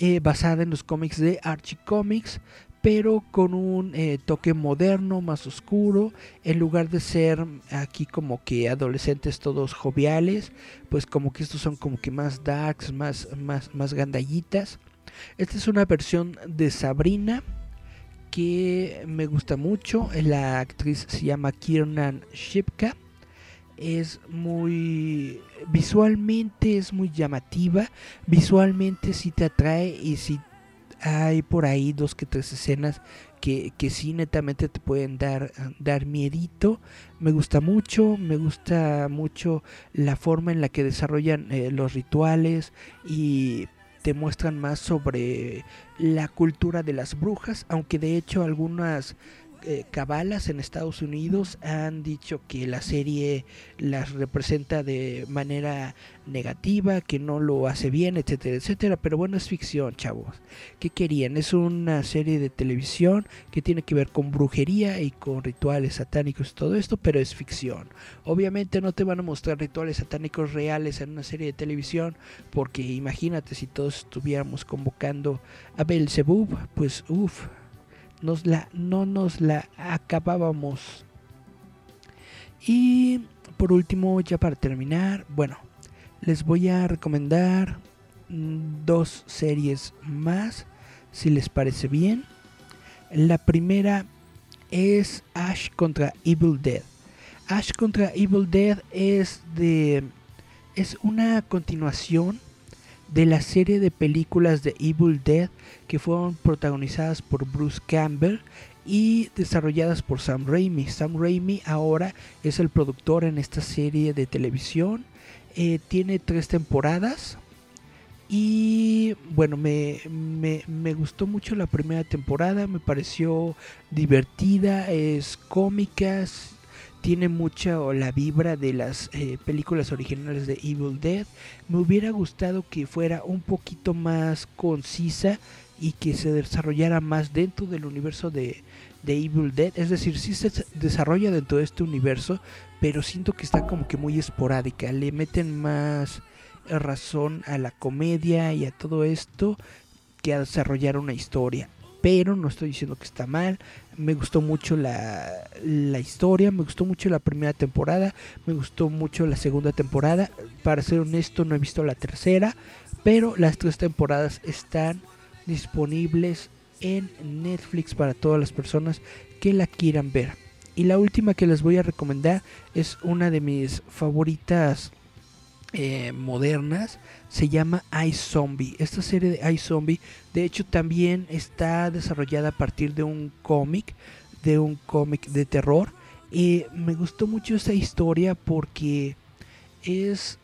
Speaker 1: eh, basada en los cómics de Archie Comics pero con un eh, toque moderno, más oscuro, en lugar de ser aquí como que adolescentes todos joviales, pues como que estos son como que más darks, más, más, más gandallitas. Esta es una versión de Sabrina que me gusta mucho. La actriz se llama Kiernan Shipka. Es muy visualmente es muy llamativa. Visualmente sí te atrae y si hay por ahí dos que tres escenas que, que sí netamente te pueden dar, dar miedito. Me gusta mucho, me gusta mucho la forma en la que desarrollan eh, los rituales y te muestran más sobre la cultura de las brujas, aunque de hecho algunas eh, cabalas en Estados Unidos han dicho que la serie las representa de manera negativa, que no lo hace bien, etcétera, etcétera. Pero bueno, es ficción, chavos. ¿Qué querían? Es una serie de televisión que tiene que ver con brujería y con rituales satánicos y todo esto, pero es ficción. Obviamente no te van a mostrar rituales satánicos reales en una serie de televisión, porque imagínate si todos estuviéramos convocando a Belzebub, pues uff, nos la, no nos la acabábamos. Y por último, ya para terminar, bueno, les voy a recomendar mm, dos series más, si les parece bien. La primera es Ash contra Evil Dead. Ash contra Evil Dead es de es una continuación de la serie de películas de Evil Dead que fueron protagonizadas por Bruce Campbell y desarrolladas por Sam Raimi. Sam Raimi ahora es el productor en esta serie de televisión. Eh, tiene tres temporadas. Y bueno, me, me, me gustó mucho la primera temporada, me pareció divertida, es cómica, tiene mucha la vibra de las eh, películas originales de Evil Dead. Me hubiera gustado que fuera un poquito más concisa y que se desarrollara más dentro del universo de, de Evil Dead. Es decir, sí se desarrolla dentro de este universo, pero siento que está como que muy esporádica. Le meten más razón a la comedia y a todo esto que a desarrollar una historia. Pero no estoy diciendo que está mal. Me gustó mucho la, la historia, me gustó mucho la primera temporada, me gustó mucho la segunda temporada. Para ser honesto, no he visto la tercera, pero las tres temporadas están disponibles en Netflix para todas las personas que la quieran ver. Y la última que les voy a recomendar es una de mis favoritas eh, modernas. Se llama iZombie. Esta serie de iZombie, de hecho, también está desarrollada a partir de un cómic, de un cómic de terror. Y me gustó mucho esta historia porque es,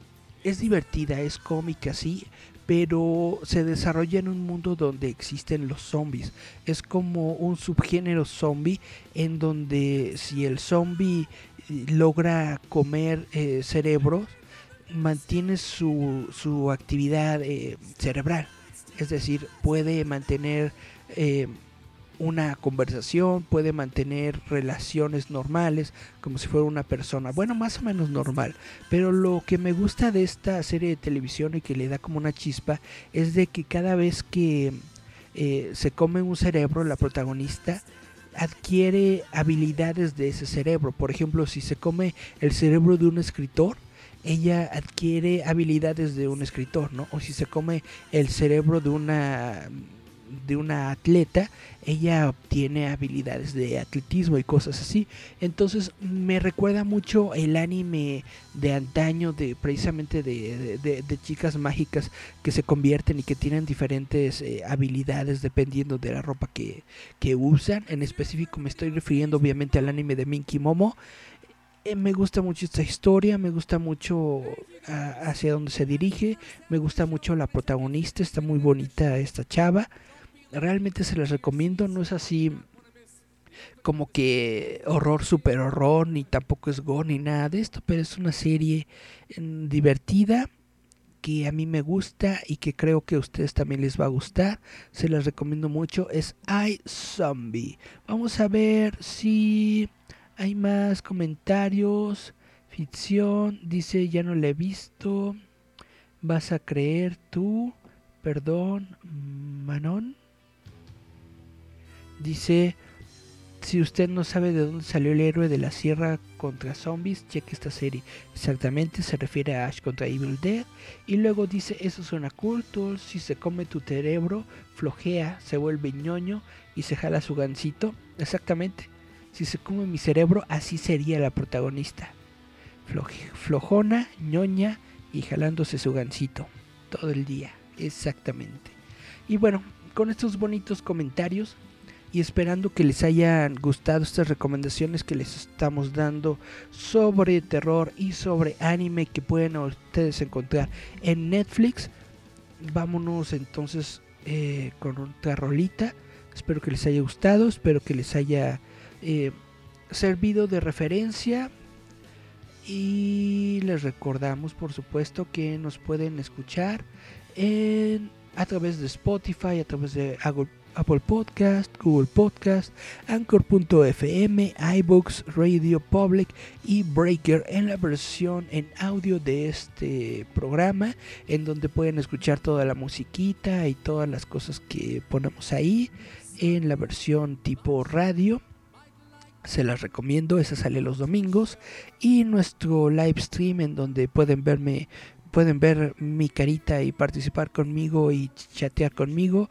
Speaker 1: es divertida, es cómica, sí, pero se desarrolla en un mundo donde existen los zombies. Es como un subgénero zombie en donde si el zombie eh, logra comer eh, cerebros, mantiene su, su actividad eh, cerebral. Es decir, puede mantener eh, una conversación, puede mantener relaciones normales, como si fuera una persona, bueno, más o menos normal. Pero lo que me gusta de esta serie de televisión y que le da como una chispa es de que cada vez que eh, se come un cerebro, la protagonista adquiere habilidades de ese cerebro. Por ejemplo, si se come el cerebro de un escritor, ella adquiere habilidades de un escritor, ¿no? O si se come el cerebro de una de una atleta, ella obtiene habilidades de atletismo y cosas así. Entonces me recuerda mucho el anime de antaño, de precisamente de, de- de- chicas mágicas que se convierten y que tienen diferentes eh, habilidades dependiendo de la ropa que, que usan. En específico me estoy refiriendo obviamente al anime de Minky Momo. Eh, me gusta mucho esta historia, me gusta mucho ah, hacia dónde se dirige, me gusta mucho la protagonista, está muy bonita esta chava. Realmente se las recomiendo, no es así como que horror, super horror, ni tampoco es gore ni nada de esto, pero es una serie mm, divertida que a mí me gusta y que creo que a ustedes también les va a gustar. Se las recomiendo mucho, es iZombie. Vamos a ver si hay más comentarios. Ficción, dice, ya no la he visto. Vas a creer tú. Perdón, Manon. Dice, si usted no sabe de dónde salió el héroe de la sierra contra zombies, cheque esta serie. Exactamente, se refiere a Ash contra Evil Dead. Y luego dice, eso suena culto, si se come tu cerebro, flojea, se vuelve ñoño y se jala su gancito. Exactamente, si se come mi cerebro, así sería la protagonista. Flojona, ñoña y jalándose su gancito todo el día. Exactamente. Y bueno, con estos bonitos comentarios y esperando que les hayan gustado estas recomendaciones que les estamos dando sobre terror y sobre anime que pueden ustedes encontrar en Netflix. Vámonos entonces eh, con otra rolita. Espero que les haya gustado, espero que les haya eh, servido de referencia. Y les recordamos, por supuesto, que nos pueden escuchar en, a través de Spotify, a través de Apple, Apple Podcast, Google Podcast, Anchor.fm, iBooks, Radio Public y Breaker en la versión en audio de este programa, en donde pueden escuchar toda la musiquita y todas las cosas que ponemos ahí en la versión tipo radio.
Speaker 3: Se las recomiendo, esa sale los domingos. Y nuestro live stream en donde pueden verme, pueden ver mi carita y participar conmigo y chatear conmigo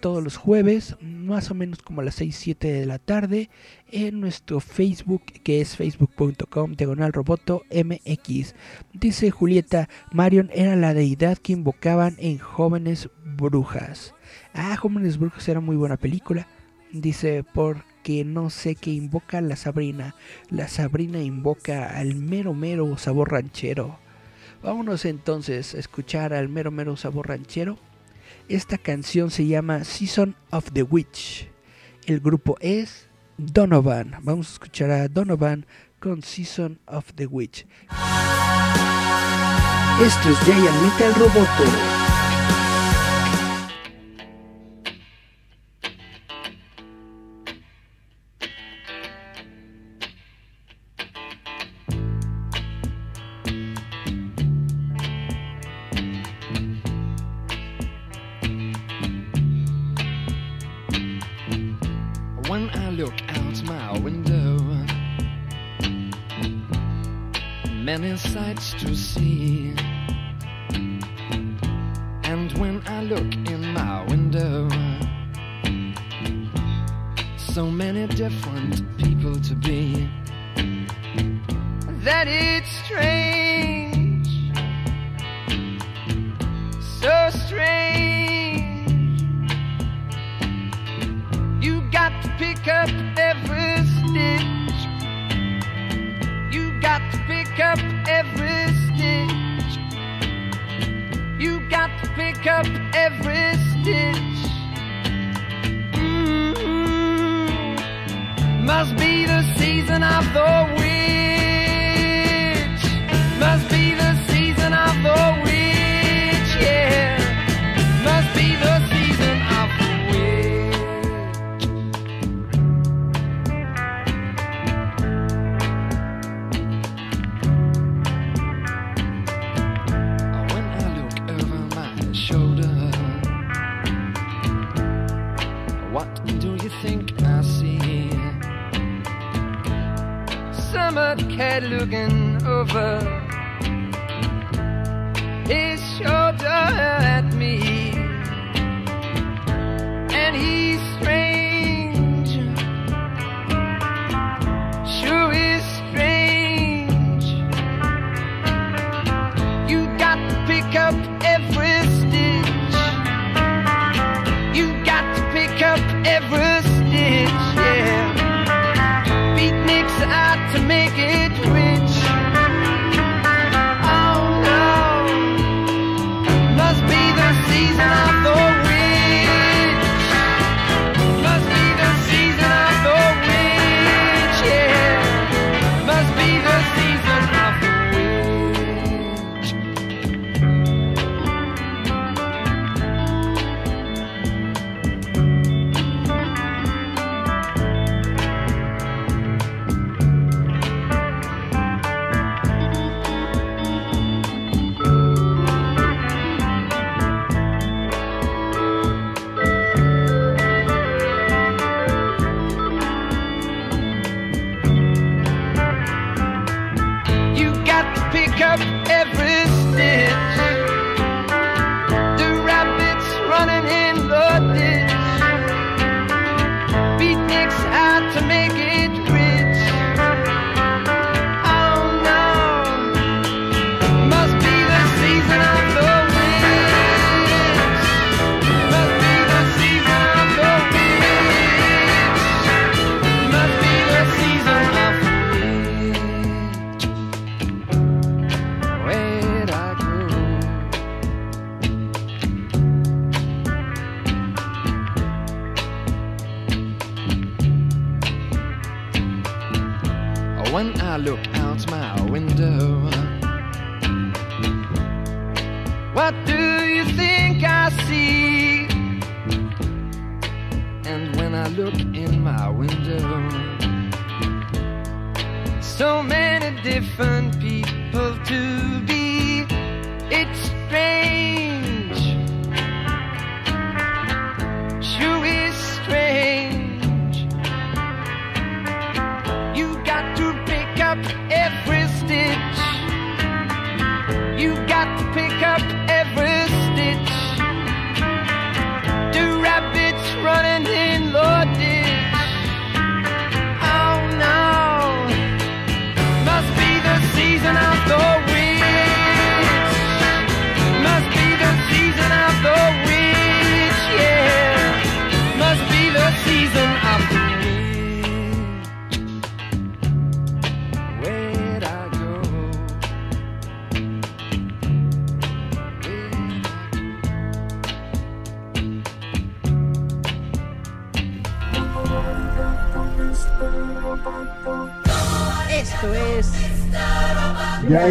Speaker 3: todos los jueves, más o menos como a las 6, 7 de la tarde, en nuestro Facebook, que es facebook.com, diagonal roboto MX. Dice Julieta, Marion era la deidad que invocaban en Jóvenes Brujas. Ah, Jóvenes Brujas era muy buena película. Dice, porque no sé qué invoca la Sabrina. La Sabrina invoca al mero mero sabor ranchero. Vámonos entonces a escuchar al mero mero sabor ranchero. Esta canción se llama Season of the Witch. El grupo es Donovan. Vamos a escuchar a Donovan con Season of the Witch. Esto es Giant Metal Roboto.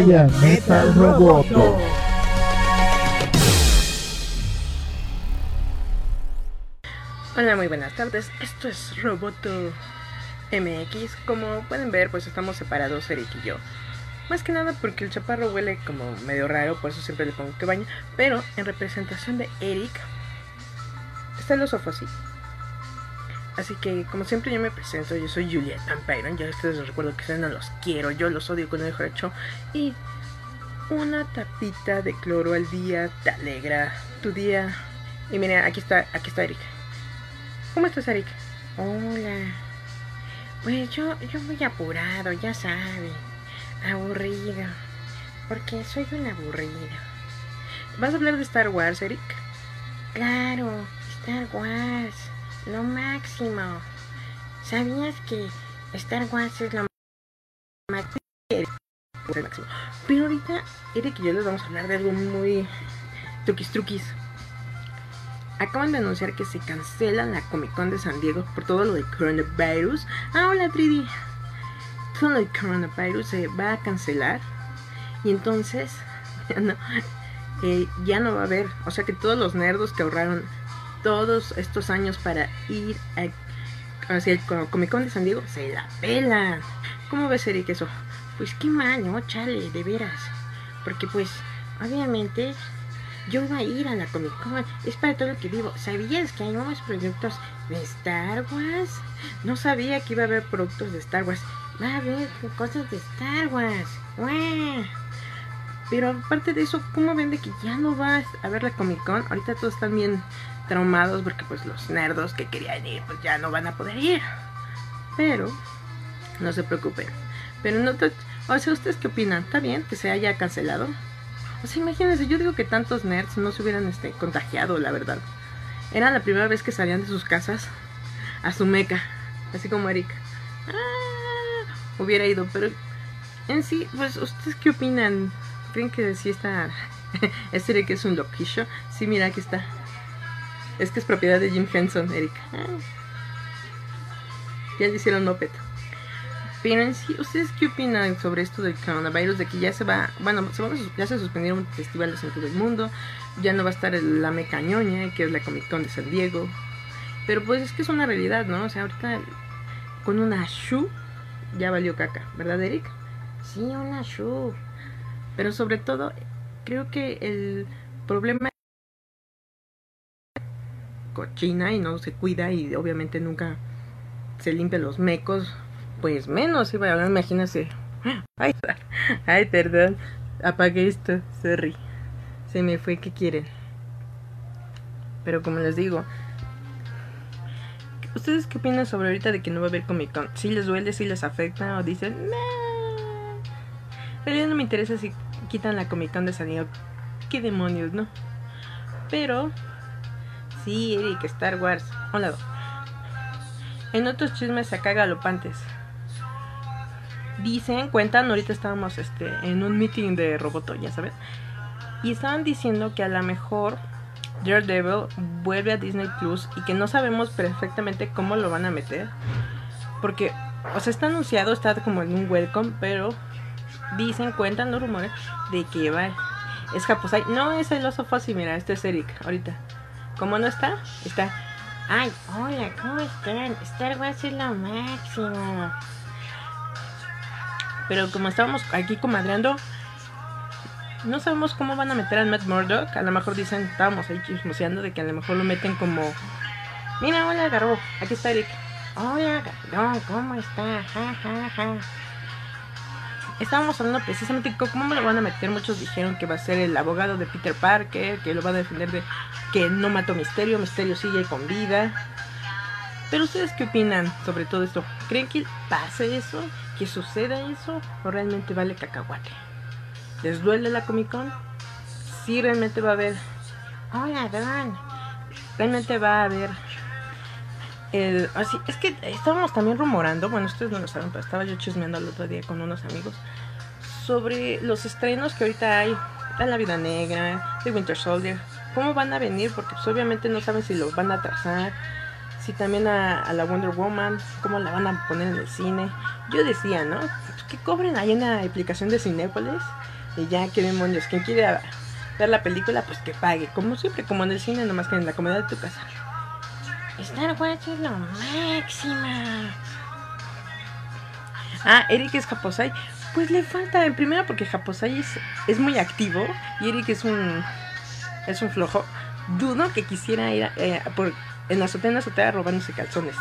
Speaker 4: Metal Roboto.
Speaker 5: Hola, muy buenas tardes. Esto es Roboto MX. Como pueden ver, pues estamos separados Eric y yo. Más que nada porque el chaparro huele como medio raro, por eso siempre le pongo que baña. Pero en representación de Eric, está el oso así. Así que, como siempre, yo me presento. Yo soy Juliet Byron. Ya ustedes les recuerdo que no los quiero. Yo los odio con el hecho. Y una tapita de cloro al día te alegra tu día. Y mira, aquí está, aquí está Eric. ¿Cómo estás, Eric?
Speaker 6: Hola. Pues yo, yo muy apurado, ya sabe. Aburrido. Porque soy un aburrido.
Speaker 5: ¿Vas a hablar de Star Wars, Eric?
Speaker 6: Claro, Star Wars. Lo máximo. ¿Sabías que Star Wars es lo máximo?
Speaker 5: Pero ahorita, Eric y yo les vamos a hablar de algo muy truquis truquis. Acaban de anunciar que se cancela la Comic Con de San Diego por todo lo del coronavirus. Ah, hola 3D. Todo lo del coronavirus se va a cancelar. Y entonces *laughs* ya no, eh, ya no va a haber. O sea que todos los nerdos que ahorraron todos estos años para ir a, hacia el Co- Comic Con de San Diego se la pelan. ¿Cómo ves, Eric, eso?
Speaker 6: Pues qué mal, ¿no? Chale, de veras. Porque pues, obviamente, yo iba a ir a la Comic Con. Es para todo lo que vivo. ¿Sabías que hay nuevos productos de Star Wars?
Speaker 5: No sabía que iba a haber productos de Star Wars.
Speaker 6: Va a haber cosas de Star Wars.
Speaker 5: Pero aparte de eso, ¿cómo ven de que ya no va a haber la Comic Con? Ahorita todos están bien traumados porque pues los nerdos que querían ir pues ya no van a poder ir. Pero, no se preocupen. Pero no te... O sea, ¿ustedes qué opinan? ¿Está bien que se haya cancelado? O sea, imagínense, yo digo que tantos nerds no se hubieran este, contagiado, la verdad. Era la primera vez que salían de sus casas a su meca. Así como Eric. Ah, hubiera ido, pero en sí, pues, ¿ustedes qué opinan? ¿Creen que sí está... *laughs* este Eric es un loquillo? Sí, mira, aquí está. Es que es propiedad de Jim Henson, Eric. Ah. Ya le hicieron moped. Pero sí, ¿ustedes qué opinan sobre esto del coronavirus? De que ya se va, bueno, se van a ya se suspendieron festivales en todo el mundo, ya no va a estar el- la Mecañoña, que es la Comic Con de San Diego. Pero pues es que es una realidad, ¿no? O sea, ahorita con una Shu ya valió caca, ¿verdad, Eric?
Speaker 6: Sí, una shoe.
Speaker 5: Pero sobre todo, creo que el problema cochina y no se cuida y obviamente nunca se limpia los mecos, pues menos hablar, imagínense. *laughs* Ay, perdón, apagué esto, sorry. Se me fue, ¿qué quieren? Pero como les digo, ¿ustedes qué opinan sobre ahorita de que no va a haber Comic? ¿Si les duele, si les afecta o dicen, "Nah"? En no me interesa si quitan la Comic de San Diego. ¿Qué demonios, no? Pero, sí, Eric, Star Wars. Hola. En otros chismes acá galopantes. Dicen, cuentan, ahorita estábamos este, en un meeting de Roboto, ya sabes. Y estaban diciendo que a lo mejor Daredevil vuelve a Disney Plus y que no sabemos perfectamente cómo lo van a meter. Porque, o sea, está anunciado, está como en un welcome, pero dicen, cuentan los rumores de que va. Es Japosai. No, es el oso fácil, mira, este es Eric, ahorita. ¿Cómo no está? Está.
Speaker 6: Ay, hola, ¿cómo están? Star Wars es lo máximo.
Speaker 5: Pero como estábamos aquí comadreando, no sabemos cómo van a meter a Matt Murdock. A lo mejor dicen, estábamos ahí chismoseando de que a lo mejor lo meten como. Mira, hola Garbo, aquí está Eric.
Speaker 6: Hola, no, ¿cómo está? Ja, ja, ja.
Speaker 5: Estábamos hablando precisamente cómo me lo van a meter. Muchos dijeron que va a ser el abogado de Peter Parker, que lo va a defender de que no mató Misterio, Misterio sigue con vida. Pero ustedes qué opinan sobre todo esto? ¿Creen que pase eso? ¿Que suceda eso? ¿O realmente vale cacahuate? ¿Les duele la Comic Con? Sí, realmente va a haber.
Speaker 6: Hola, Don.
Speaker 5: Realmente va a haber. Así, es que estábamos también rumorando, bueno, ustedes no lo saben, pero estaba yo chismeando el otro día con unos amigos sobre los estrenos que ahorita hay de La Vida Negra, de Winter Soldier, cómo van a venir, porque pues, obviamente no saben si los van a atrasar, si también a, a la Wonder Woman, cómo la van a poner en el cine. Yo decía, ¿no? Pues que cobren ahí una aplicación de Cinépolis y ya que demonios, quien quiera ver la película, pues que pague, como siempre, como en el cine, nomás que en la comodidad de tu casa.
Speaker 6: Star Wars es lo máximo.
Speaker 5: Ah, Eric es Japosai. Pues le falta, en primera porque Japosai es, es muy activo y Eric es un es un flojo. Dudo que quisiera ir a- eh, por, en la azotea en la azotea robándose calzones.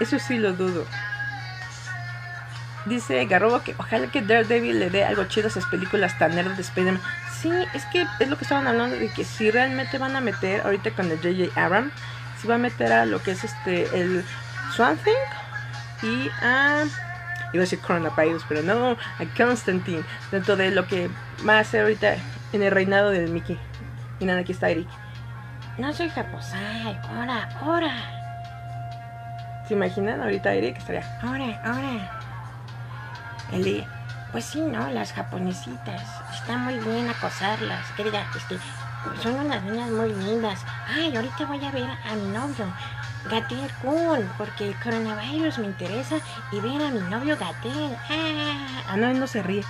Speaker 5: Eso sí lo dudo. Dice Garrobo que ojalá que Daredevil le dé algo chido a esas películas tan nerd de Spider-Man. Sí, es que es lo que estaban hablando de que si realmente van a meter ahorita con el J.J. Abrams, va a meter a lo que es este el Swamp Thing y a iba a decir Coronavirus, pero no, a Constantine, dentro de lo que va a hacer ahorita en el reinado del Mickey. Y nada, aquí está Eric.
Speaker 6: No soy Japosai. Ahora, ahora.
Speaker 5: ¿Se imaginan? Ahorita Eric estaría.
Speaker 6: Ahora, ahora. Eli, pues sí, ¿no? Las japonesitas. Está muy bien acosarlas. Que diga, este, son unas niñas muy lindas. Ay, ahorita voy a ver a mi novio. Gatel Kun, porque el coronavirus me interesa y ver a mi novio Gatel. Ah,
Speaker 5: Ah, no, no se ríe.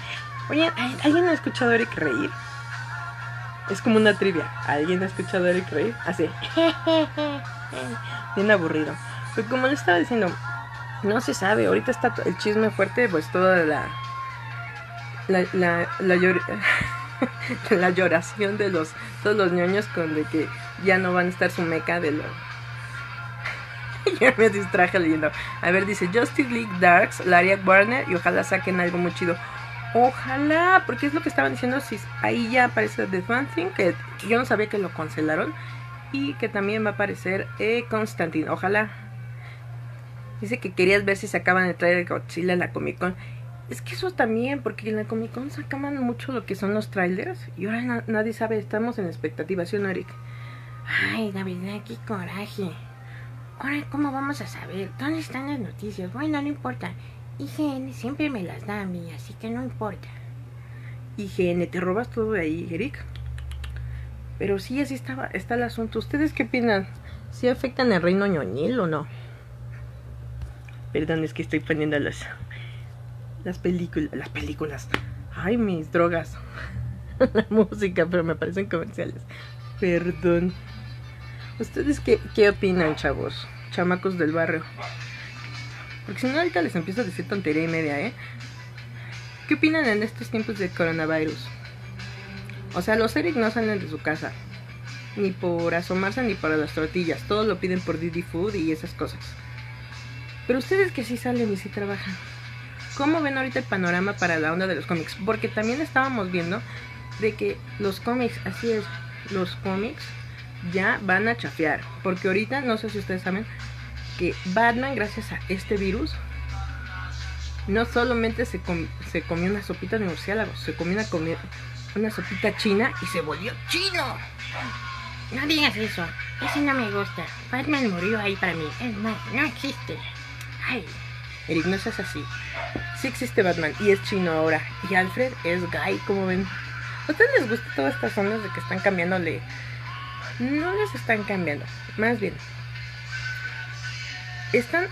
Speaker 5: Oye, ¿al- ¿alguien ha escuchado a Eric reír? Es como una trivia. ¿Alguien ha escuchado a Eric reír? Así, *laughs* bien aburrido. Pero como le estaba diciendo, no se sabe. Ahorita está el chisme fuerte, pues toda la. La, la, la, llor- *laughs* la lloración de los todos los ñoños con de que ya no van a estar su meca de lo *laughs* ya me distraje leyendo. A ver, dice Justice League Darks, Laria Warner y ojalá saquen algo muy chido. Ojalá, porque es lo que estaban diciendo. Si ahí ya aparece The Fan que yo no sabía que lo cancelaron. Y que también va a aparecer eh, Constantine. Ojalá. Dice que querías ver si sacaban el trailer de Godzilla en la Comic Con. Es que eso también, porque en la Comic Con sacaban mucho lo que son los trailers. Y ahora na- nadie sabe, estamos en expectativa, ¿sí o no, Eric?
Speaker 6: Ay, Navidad, qué coraje. Ahora, ¿cómo vamos a saber? ¿Dónde están las noticias? Bueno, no importa. IGN siempre me las da a mí, así que no importa.
Speaker 5: IGN, te robas todo de ahí, Eric. Pero sí, así estaba, está el asunto. ¿Ustedes qué opinan? ¿Sí afectan el reino ñoñil o no? Perdón, es que estoy poniendo las, las películas. Las películas. Ay, mis drogas. *laughs* La música, pero me parecen comerciales. Perdón. ¿Ustedes qué, qué opinan, chavos? Chamacos del barrio. Porque si no, ahorita les empiezo a decir tontería y media, ¿eh? ¿Qué opinan en estos tiempos de coronavirus? O sea, los Eric no salen de su casa. Ni por asomarse ni para las tortillas. Todos lo piden por Didi Food y esas cosas. Pero ustedes que sí salen y sí trabajan. ¿Cómo ven ahorita el panorama para la onda de los cómics? Porque también estábamos viendo de que los cómics, así es, los cómics ya van a chafear. Porque ahorita, no sé si ustedes saben, que Batman, gracias a este virus, no solamente se, com- se comió una sopita de murciélago, se comió una, comi- una sopita china y se volvió chino.
Speaker 6: No digas eso. Ese no me gusta. Batman murió ahí para mí. Es más, no existe. Ay,
Speaker 5: Eric, no seas así. Sí existe Batman y es chino ahora. Y Alfred es gay, como ven. ¿A ustedes les gusta todas estas ondas de que están cambiándole? No les están cambiando. Más bien, están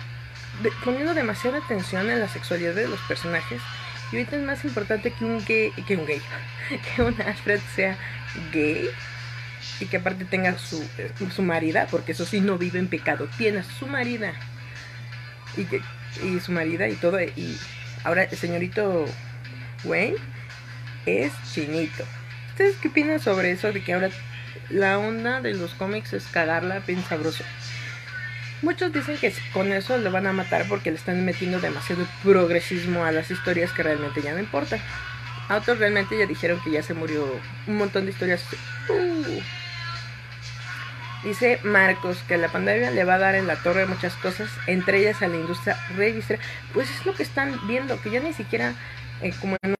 Speaker 5: poniendo demasiada atención en la sexualidad de los personajes. Y ahorita es más importante que un gay, que un gay, *laughs* que un Alfred sea gay y que aparte tenga su, su marida, porque eso sí no vive en pecado, tiene a su marida y que y su marida y todo y ahora el señorito Wayne es chinito. ¿Ustedes qué opinan sobre eso de que ahora la onda de los cómics es cagarla bien sabroso? Muchos dicen que con eso le van a matar porque le están metiendo demasiado progresismo a las historias que realmente ya no importan. A otros realmente ya dijeron que ya se murió un montón de historias. Uh. Dice Marcos que la pandemia le va a dar en la torre muchas cosas, entre ellas a la industria registrada. Pues es lo que están viendo, que ya ni siquiera eh, como en-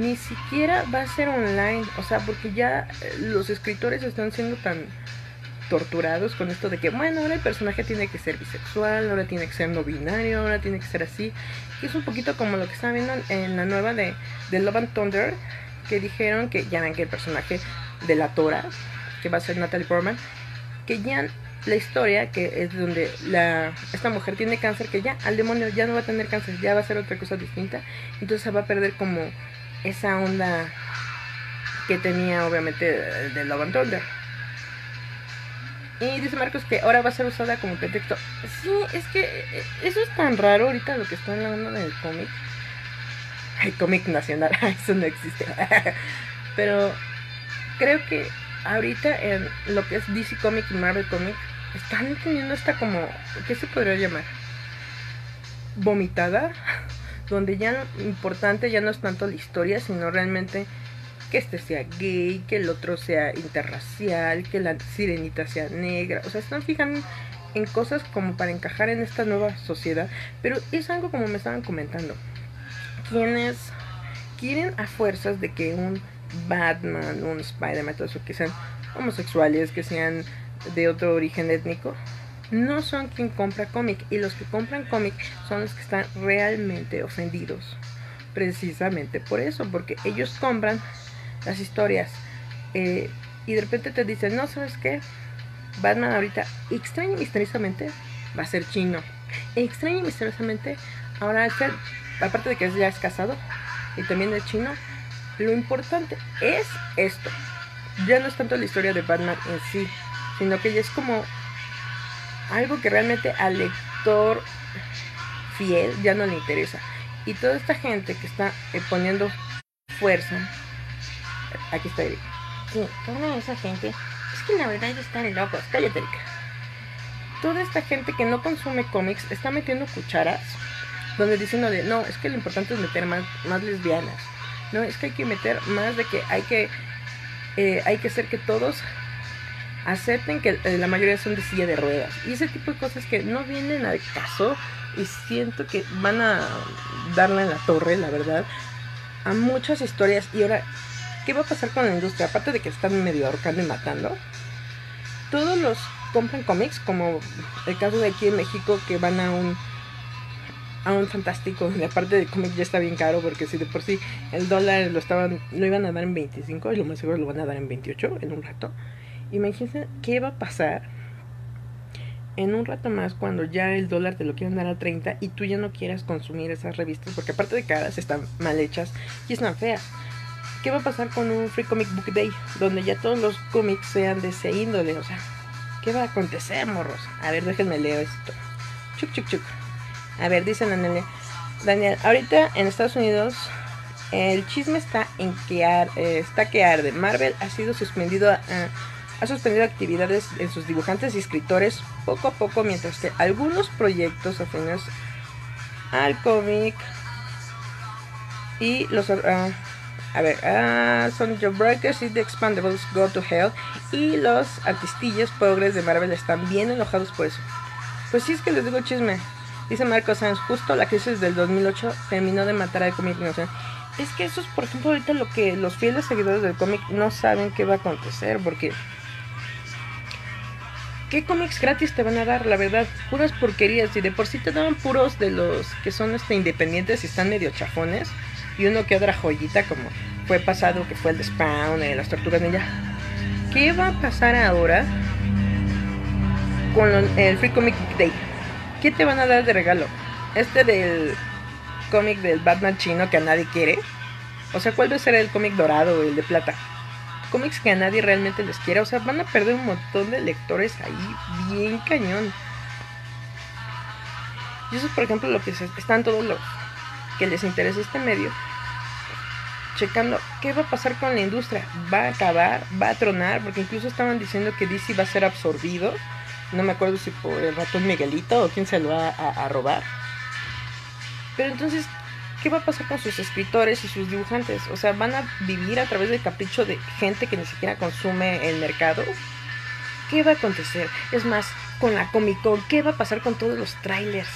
Speaker 5: ni siquiera va a ser online, o sea, porque ya eh, los escritores están siendo tan torturados con esto de que, bueno, ahora el personaje tiene que ser bisexual, ahora tiene que ser no binario, ahora tiene que ser así. Y es un poquito como lo que están viendo en, en la nueva de, de Love and Thunder, que dijeron que ya ven que el personaje de la Tora, que va a ser Natalie Portman, que ya la historia que es donde la esta mujer tiene cáncer que ya al demonio ya no va a tener cáncer ya va a ser otra cosa distinta entonces se va a perder como esa onda que tenía obviamente de Love and Thunder. Y dice Marcos que ahora va a ser usada como pretexto. Sí es que eh, eso es tan raro ahorita lo que está en la onda del cómic. El cómic nacional *laughs* eso no existe. *laughs* Pero creo que ahorita en lo que es DC Comic y Marvel Comic están teniendo esta como, ¿qué se podría llamar? Vomitada, *laughs* donde ya importante ya no es tanto la historia, sino realmente que este sea gay, que el otro sea interracial, que la sirenita sea negra, o sea, están fijando en cosas como para encajar en esta nueva sociedad, pero es algo como me estaban comentando, quienes quieren a fuerzas de que un Batman, un Spider-Man, todo eso, que sean homosexuales, que sean de otro origen étnico, no son quien compra cómic. Y los que compran cómic son los que están realmente ofendidos. Precisamente por eso, porque ellos compran las historias. eh, y de repente te dicen, no, ¿sabes qué? Batman ahorita, extraño y misteriosamente, va a ser chino. Extraño y misteriosamente, ahora Alfred, aparte de que ya es casado y también es chino, lo importante es esto. Ya no es tanto la historia de Batman en sí, sino que ya es como algo que realmente al lector fiel ya no le interesa. Y toda esta gente que está eh, poniendo fuerza, aquí está Eric.
Speaker 6: Sí, toda esa gente. Es que la verdad están locos.
Speaker 5: Cállate, Erika. Toda esta gente que no consume cómics está metiendo cucharas donde diciendo de no, es que lo importante es meter más, más lesbianas. No, es que hay que meter más de que hay que eh, hay que hacer que todos acepten que eh, la mayoría son de silla de ruedas. Y ese tipo de cosas que no vienen al caso y siento que van a darle en la torre, la verdad, a muchas historias. Y ahora, ¿qué va a pasar con la industria? Aparte de que están medio ahorcando y matando, todos los compran cómics, como el caso de aquí en México que van a un a un fantástico y aparte de cómic ya está bien caro porque si de por sí el dólar lo estaban lo iban a dar en 25 y lo más seguro lo van a dar en 28 en un rato imagínense qué va a pasar en un rato más cuando ya el dólar te lo quieran dar a 30 y tú ya no quieras consumir esas revistas porque aparte de caras están mal hechas y están feas ¿Qué va a pasar con un Free Comic Book Day? Donde ya todos los cómics sean de ese índole. O sea, ¿qué va a acontecer, morros? A ver, déjenme leo esto. Chuc, chuc, chuc. A ver, dice Daniel. Daniel, ahorita en Estados Unidos el chisme está en que ar- eh, está que arde. Marvel ha sido suspendido, a- ha suspendido actividades en sus dibujantes y escritores poco a poco, mientras que algunos proyectos afines al cómic y los ah, a ver, ah, son y The Expandables Go to Hell y los artistillas progres de Marvel están bien enojados por eso. Pues sí es que les digo chisme. Dice Marco Sanz, justo la crisis del 2008 terminó de matar al cómic nacional. Es que eso es, por ejemplo, ahorita lo que los fieles seguidores del cómic no saben qué va a acontecer, porque... ¿Qué cómics gratis te van a dar? La verdad, puras porquerías. Y de por sí te daban puros de los que son este, independientes y están medio chafones. Y uno que otra joyita, como fue pasado, que fue el de Spawn, eh, las tortugas ninja. ¿Qué va a pasar ahora con el Free Comic Day? ¿Qué te van a dar de regalo? Este del cómic del Batman chino que a nadie quiere. O sea, ¿cuál va a ser el cómic dorado o el de plata? Cómics que a nadie realmente les quiera. O sea, van a perder un montón de lectores ahí bien cañón. Y eso es, por ejemplo, lo que se- están todos los que les interesa este medio. Checando qué va a pasar con la industria. ¿Va a acabar? ¿Va a tronar? Porque incluso estaban diciendo que DC va a ser absorbido. No me acuerdo si por el ratón Miguelito o quién se lo va a, a robar. Pero entonces, ¿qué va a pasar con sus escritores y sus dibujantes? O sea, ¿van a vivir a través del capricho de gente que ni siquiera consume el mercado? ¿Qué va a acontecer? Es más, con la Comic Con, ¿qué va a pasar con todos los trailers?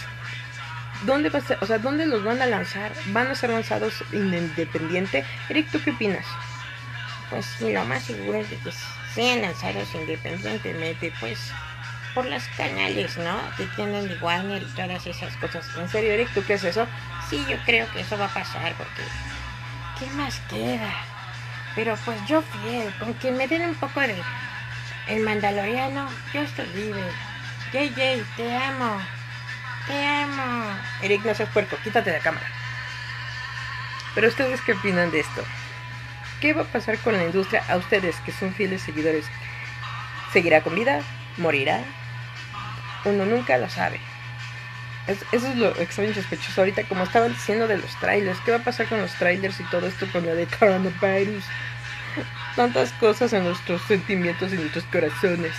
Speaker 5: ¿Dónde va a ser? O sea, ¿dónde los van a lanzar? ¿Van a ser lanzados independiente? Eric, ¿tú qué opinas?
Speaker 6: Pues lo más seguro es que sean lanzados independientemente, pues por los canales, ¿no? Que tienen de Warner y todas esas cosas.
Speaker 5: ¿En serio, Eric? ¿Tú qué es eso?
Speaker 6: Sí, yo creo que eso va a pasar porque ¿qué más queda? Pero pues yo fiel, con que me den un poco de El mandaloriano, Dios te libre. JJ, te amo. Te amo.
Speaker 5: Eric, no seas puerco, quítate de la cámara. Pero ustedes qué opinan de esto? ¿Qué va a pasar con la industria a ustedes que son fieles seguidores? ¿Seguirá con vida? ¿Morirá? Uno nunca lo sabe. Es- eso es lo extraño sospechoso ahorita, como estaban diciendo de los trailers. ¿Qué va a pasar con los trailers y todo esto con la de coronavirus? Tantas cosas en nuestros sentimientos y nuestros corazones.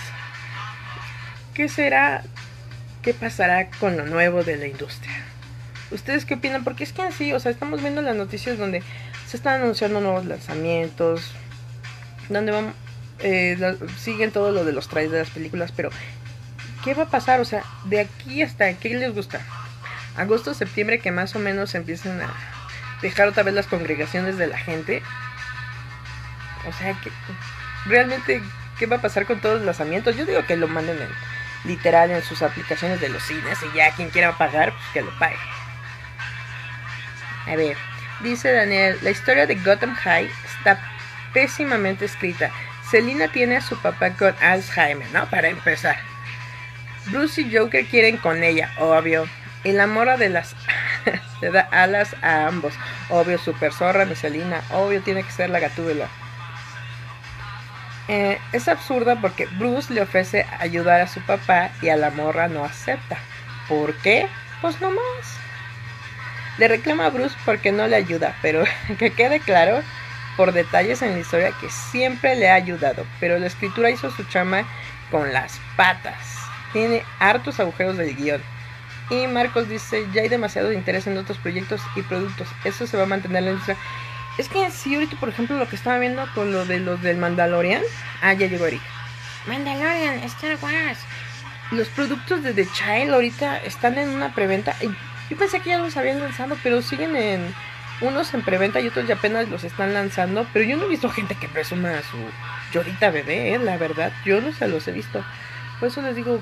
Speaker 5: ¿Qué será? ¿Qué pasará con lo nuevo de la industria? ¿Ustedes qué opinan? Porque es que en sí, o sea, estamos viendo las noticias donde se están anunciando nuevos lanzamientos, donde van, eh, siguen todo lo de los trailers de las películas, pero ¿qué va a pasar? O sea, de aquí hasta qué les gusta. Agosto, septiembre, que más o menos empiezan a dejar otra vez las congregaciones de la gente. O sea, que realmente, ¿qué va a pasar con todos los lanzamientos? Yo digo que lo manden en, literal en sus aplicaciones de los cines y ya quien quiera pagar, pues que lo pague. A ver, dice Daniel, la historia de Gotham High está pésimamente escrita. Selina tiene a su papá con Alzheimer, ¿no? Para empezar. Bruce y Joker quieren con ella, obvio. Y la mora de las... *laughs* le da alas a ambos. Obvio, super zorra, mi Selina. Obvio, tiene que ser la gatúbela. Eh, es absurda porque Bruce le ofrece ayudar a su papá y a la morra no acepta. ¿Por qué? Pues no más. Le reclama a Bruce porque no le ayuda, pero *laughs* que quede claro por detalles en la historia que siempre le ha ayudado, pero la escritura hizo su chama con las patas. Tiene hartos agujeros del guion. Y Marcos dice, ya hay demasiado interés en otros proyectos y productos. Eso se va a mantener en la industria. Es que sí, ahorita, por ejemplo, lo que estaba viendo con lo de los del Mandalorian. Ah, ya llegó Eric.
Speaker 6: Mandalorian, Star Wars.
Speaker 5: Los productos de The Child ahorita están en una preventa. Yo pensé que ya los habían lanzado, pero siguen en unos en preventa y otros ya apenas los están lanzando. Pero yo no he visto gente que presuma a su Yorita bebé, ¿eh? la verdad. Yo no se los he visto. Por eso les digo,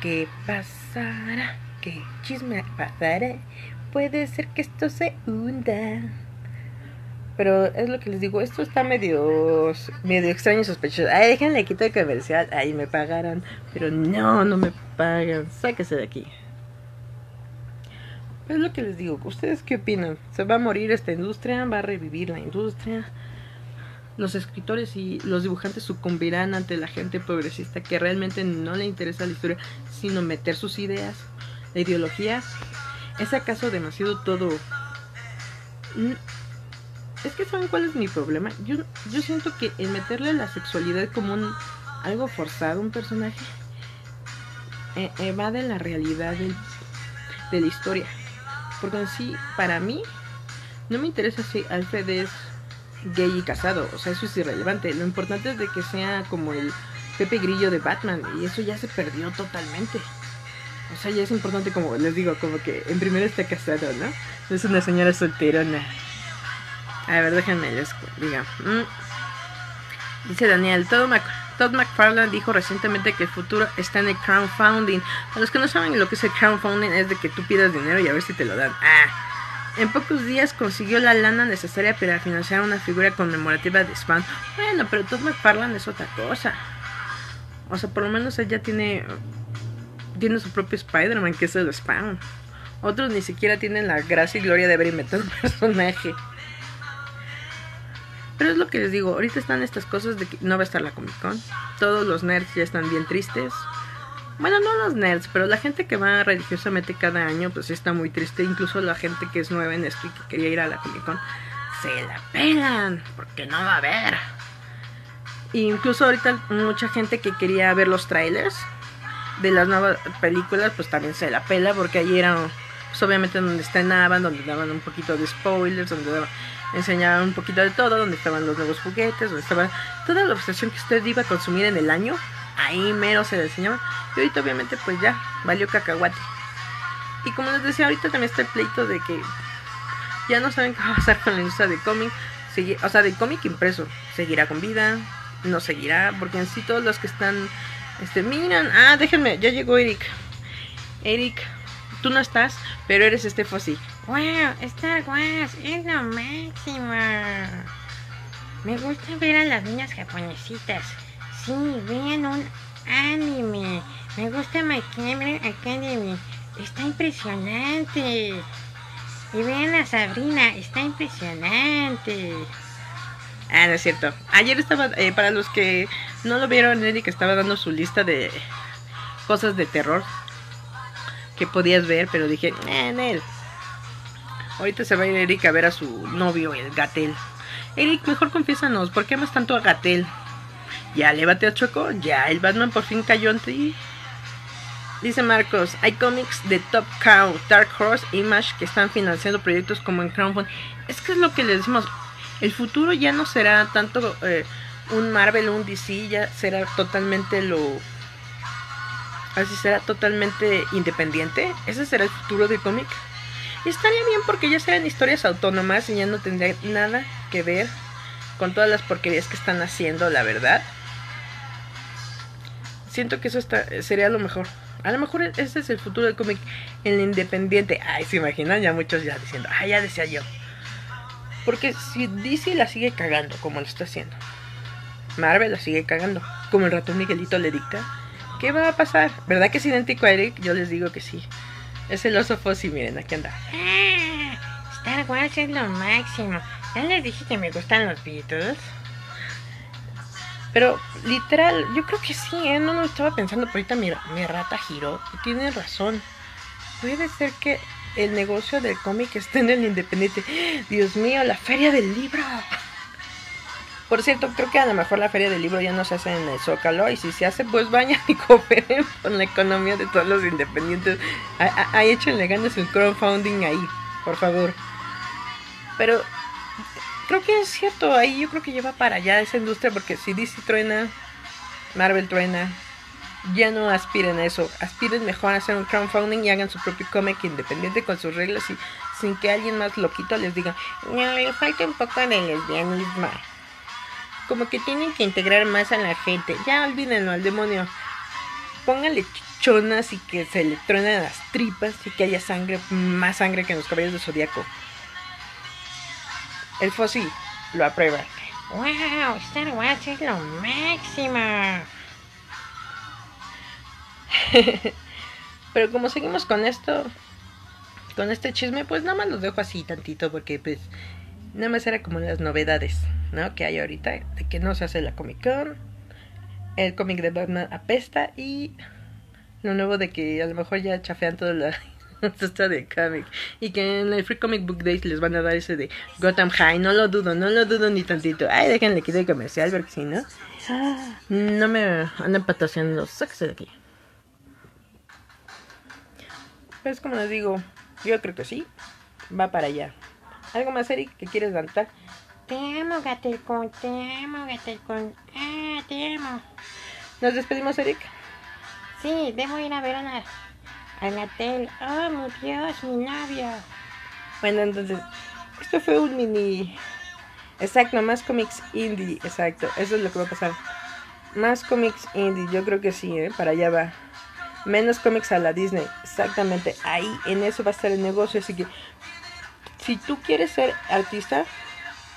Speaker 5: ¿qué pasará? ¿Qué chisme pasará? Puede ser que esto se hunda. Pero es lo que les digo, esto está medio medio extraño y sospechoso. Ay, déjenle quito el comercial. Ay, me pagaron. Pero no, no me pagan. Sáquese de aquí. Es lo que les digo. ¿Ustedes qué opinan? ¿Se va a morir esta industria? ¿Va a revivir la industria? Los escritores y los dibujantes sucumbirán ante la gente progresista que realmente no le interesa la historia, sino meter sus ideas, la ideología. ¿Es acaso demasiado todo? Mm, Es que saben cuál es mi problema. Yo, yo siento que el meterle la sexualidad como un algo forzado a un personaje eh, evade la realidad de la historia. Porque en para mí, no me interesa si Alfred es gay y casado. O sea, eso es irrelevante. Lo importante es de que sea como el Pepe Grillo de Batman. Y eso ya se perdió totalmente. O sea, ya es importante como, les digo, como que en primero está casado, ¿no? Es una señora solterona. A ver, déjenme les diga. Mm. Dice Daniel, Mac- Todd McFarlane dijo recientemente que el futuro está en el crowdfunding. A los que no saben lo que es el crowdfunding es de que tú pidas dinero y a ver si te lo dan. Ah. En pocos días consiguió la lana necesaria para financiar una figura conmemorativa de Spam. Bueno, pero Todd McFarlane es otra cosa. O sea, por lo menos él ya tiene tiene su propio Spider-Man, que es el Spam. Otros ni siquiera tienen la gracia y gloria de haber inventado un *laughs* personaje. Pero es lo que les digo, ahorita están estas cosas de que no va a estar la Comic Con. Todos los nerds ya están bien tristes. Bueno, no los nerds, pero la gente que va religiosamente cada año, pues está muy triste. Incluso la gente que es nueva en esto y que quería ir a la Comic Con, se la pelan, porque no va a haber. E incluso ahorita mucha gente que quería ver los trailers de las nuevas películas, pues también se la pela, porque ahí era, pues obviamente donde estrenaban, donde daban un poquito de spoilers, donde enseñaban un poquito de todo, donde estaban los nuevos juguetes, donde estaba toda la obsesión que usted iba a consumir en el año, ahí mero se le enseñaba. Y ahorita obviamente pues ya, valió cacahuate. Y como les decía, ahorita también está el pleito de que ya no saben qué va a pasar con la industria de cómic, o sea, de cómic impreso, seguirá con vida, no seguirá, porque en sí todos los que están, este, miran, ah, déjenme, ya llegó Eric. Eric, tú no estás, pero eres este Fossi.
Speaker 6: Wow, Star Wars es lo máximo. Me gusta ver a las niñas japonesitas. Sí, vean un anime. Me gusta My Camera Academy. Está impresionante. Y vean a Sabrina, está impresionante.
Speaker 5: Ah, no es cierto. Ayer estaba, eh, para los que no lo vieron, Eric estaba dando su lista de cosas de terror que podías ver, pero dije, "Eh, en él. Ahorita se va a ir Eric a ver a su novio, el Gatel. Eric, mejor confiésanos, ¿por qué amas tanto a Gatel? Ya, lévate a Choco, ya, el Batman por fin cayó en ti. Dice Marcos, hay cómics de Top Cow, Dark Horse, Image que están financiando proyectos como en Crowdfunding. Es que es lo que le decimos, el futuro ya no será tanto eh, un Marvel o un DC, ya será totalmente lo... Así será totalmente independiente. Ese será el futuro del cómic. Y estaría bien porque ya serán historias autónomas y ya no tendría nada que ver con todas las porquerías que están haciendo, la verdad. Siento que eso está, sería lo mejor. A lo mejor ese es el futuro del cómic el independiente. Ay, se imaginan ya muchos ya diciendo, ah, ya decía yo. Porque si DC la sigue cagando como lo está haciendo, Marvel la sigue cagando, como el ratón Miguelito le dicta, ¿qué va a pasar? ¿Verdad que es idéntico a Eric? Yo les digo que sí. Es el oso Fossi, miren, aquí anda.
Speaker 6: Ah, Star Wars es lo máximo. Ya les dije que me gustan los Beatles.
Speaker 5: Pero literal, yo creo que sí, ¿eh? No lo estaba pensando, pero ahorita mi, mi rata giró y tiene razón. Puede ser que el negocio del cómic esté en el independiente. Dios mío, la feria del libro. Por cierto, creo que a lo mejor la feria del libro ya no se hace en el Zócalo y si se hace, pues vayan y *laughs* cooperen con la economía de todos los independientes. Ahí échenle ganas el crowdfunding ahí, por favor. Pero creo que es cierto, ahí yo creo que lleva para allá esa industria porque si DC truena, Marvel truena, ya no aspiren a eso, aspiren mejor a hacer un crowdfunding y hagan su propio cómic independiente con sus reglas y sin que alguien más loquito les diga, le falta un poco de lesbianismo. Como que tienen que integrar más a la gente, ya olvídenlo al demonio. Pónganle chichonas y que se le truenen las tripas y que haya sangre, más sangre que en los caballos de Zodíaco. El Fossi lo aprueba.
Speaker 6: ¡Wow! Star Wars es lo máximo. *laughs*
Speaker 5: Pero como seguimos con esto, con este chisme, pues nada más los dejo así tantito porque pues nada más era como las novedades, ¿no? Que hay ahorita de que no se hace la Comic Con, el cómic de Batman apesta y lo nuevo de que a lo mejor ya chafean toda la *laughs* esto de cómic y que en el Free Comic Book Days les van a dar ese de Gotham High, no lo dudo, no lo dudo ni tantito. Ay, déjenle que el comercial porque si no, no me andan patrocinando, sáquese de aquí. Pues como les digo, yo creo que sí, va para allá. ¿Algo más, Eric, que quieres cantar?
Speaker 6: Te amo, Gatelcon, te amo, Gatelcon. Ah, te amo.
Speaker 5: ¿Nos despedimos, Eric?
Speaker 6: Sí, debo ir a ver a la, a la tele. Oh, mi Dios, mi novia.
Speaker 5: Bueno, entonces, esto fue un mini... Exacto, más cómics indie, exacto, eso es lo que va a pasar. Más cómics indie, yo creo que sí, ¿eh? para allá va. Menos cómics a la Disney, exactamente, ahí, en eso va a estar el negocio, así que si tú quieres ser artista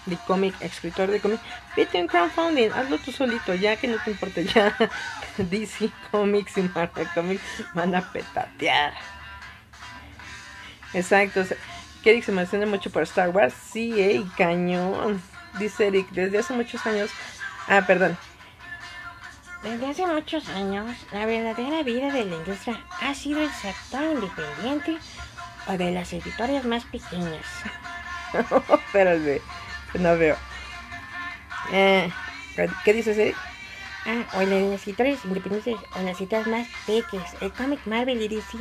Speaker 5: de cómic, escritor de cómic, vete en crowdfunding, hazlo tú solito, ya que no te importe, ya *laughs* DC Comics y Marvel Comics van a petatear. Exacto, Eric se emociona mucho por Star Wars, sí, eh, cañón, dice Eric, desde hace muchos años, ah, perdón,
Speaker 6: Desde hace muchos años, la verdadera vida de la industria ha sido el sector independiente o de las editorias más pequeñas. *laughs*
Speaker 5: espérame, no veo. Eh, ¿Qué dices, Eric?
Speaker 6: Ah, o en las editorias independientes o en las editorias más pequeñas. El cómic Marvel y DC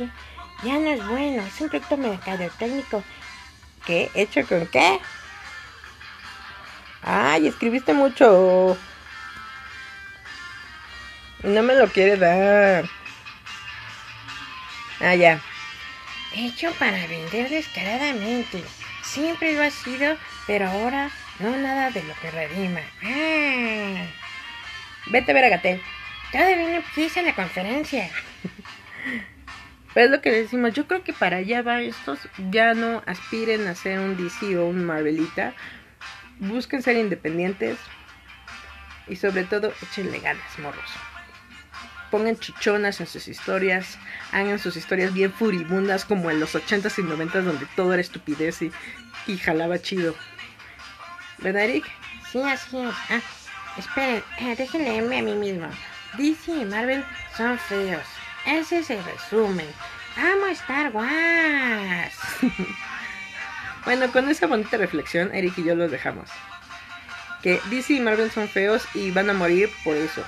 Speaker 6: ya no es bueno, es un producto mercadotecnico.
Speaker 5: ¿Qué? ¿Hecho con qué? Ay, escribiste mucho. No me lo quiere dar. Ah, ya.
Speaker 6: Hecho para vender descaradamente. Siempre lo ha sido, pero ahora no nada de lo que redima.
Speaker 5: Vete a ver a Gatel.
Speaker 6: todavía no empieza la conferencia. *laughs*
Speaker 5: Pero es lo que decimos, yo creo que para allá va estos, ya no aspiren a ser un DC o un Marvelita, busquen ser independientes, Y sobre todo, échenle ganas, morros. Pongan chichonas en sus historias. Hagan sus historias bien furibundas como en los 80s y 90s donde todo era estupidez y, y jalaba chido. ¿Verdad, Eric?
Speaker 6: Sí, así es. Ah, esperen, eh, déjenme leerme a mí mismo. DC y Marvel son feos. Ese es el resumen. Amo Star Wars. *laughs*
Speaker 5: Bueno, con esa bonita reflexión, Eric y yo los dejamos. Que DC y Marvel son feos y van a morir por eso.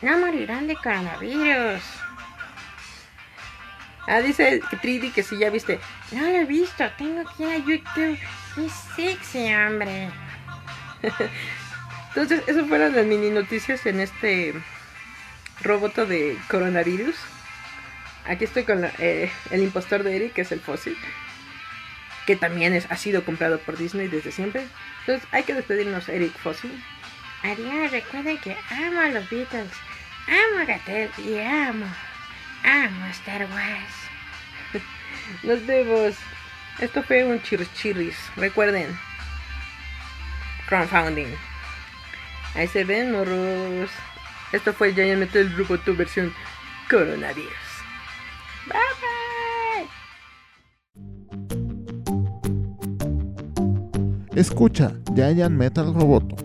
Speaker 6: No morirán de coronavirus.
Speaker 5: Ah, dice que 3D que sí ya viste.
Speaker 6: No lo he visto, tengo que ir a YouTube. Qué sexy, hombre. *laughs*
Speaker 5: Entonces, eso fueron las mini noticias en este roboto de coronavirus. Aquí estoy con la- eh, el impostor de Eric, que es el fósil. Que también es, ha sido comprado por Disney desde siempre. Entonces, hay que despedirnos, Eric Fósil.
Speaker 6: Adiós, recuerden que amo a los Beatles. Amo a Gatel y amo. Amo a Star Wars. *laughs*
Speaker 5: Nos vemos. Esto fue un chirris chirris. Recuerden. Crowdfunding. Ahí se ven, morros. Esto fue Giant Metal Roboto versión coronavirus. Bye bye.
Speaker 4: Escucha Giant Metal Roboto.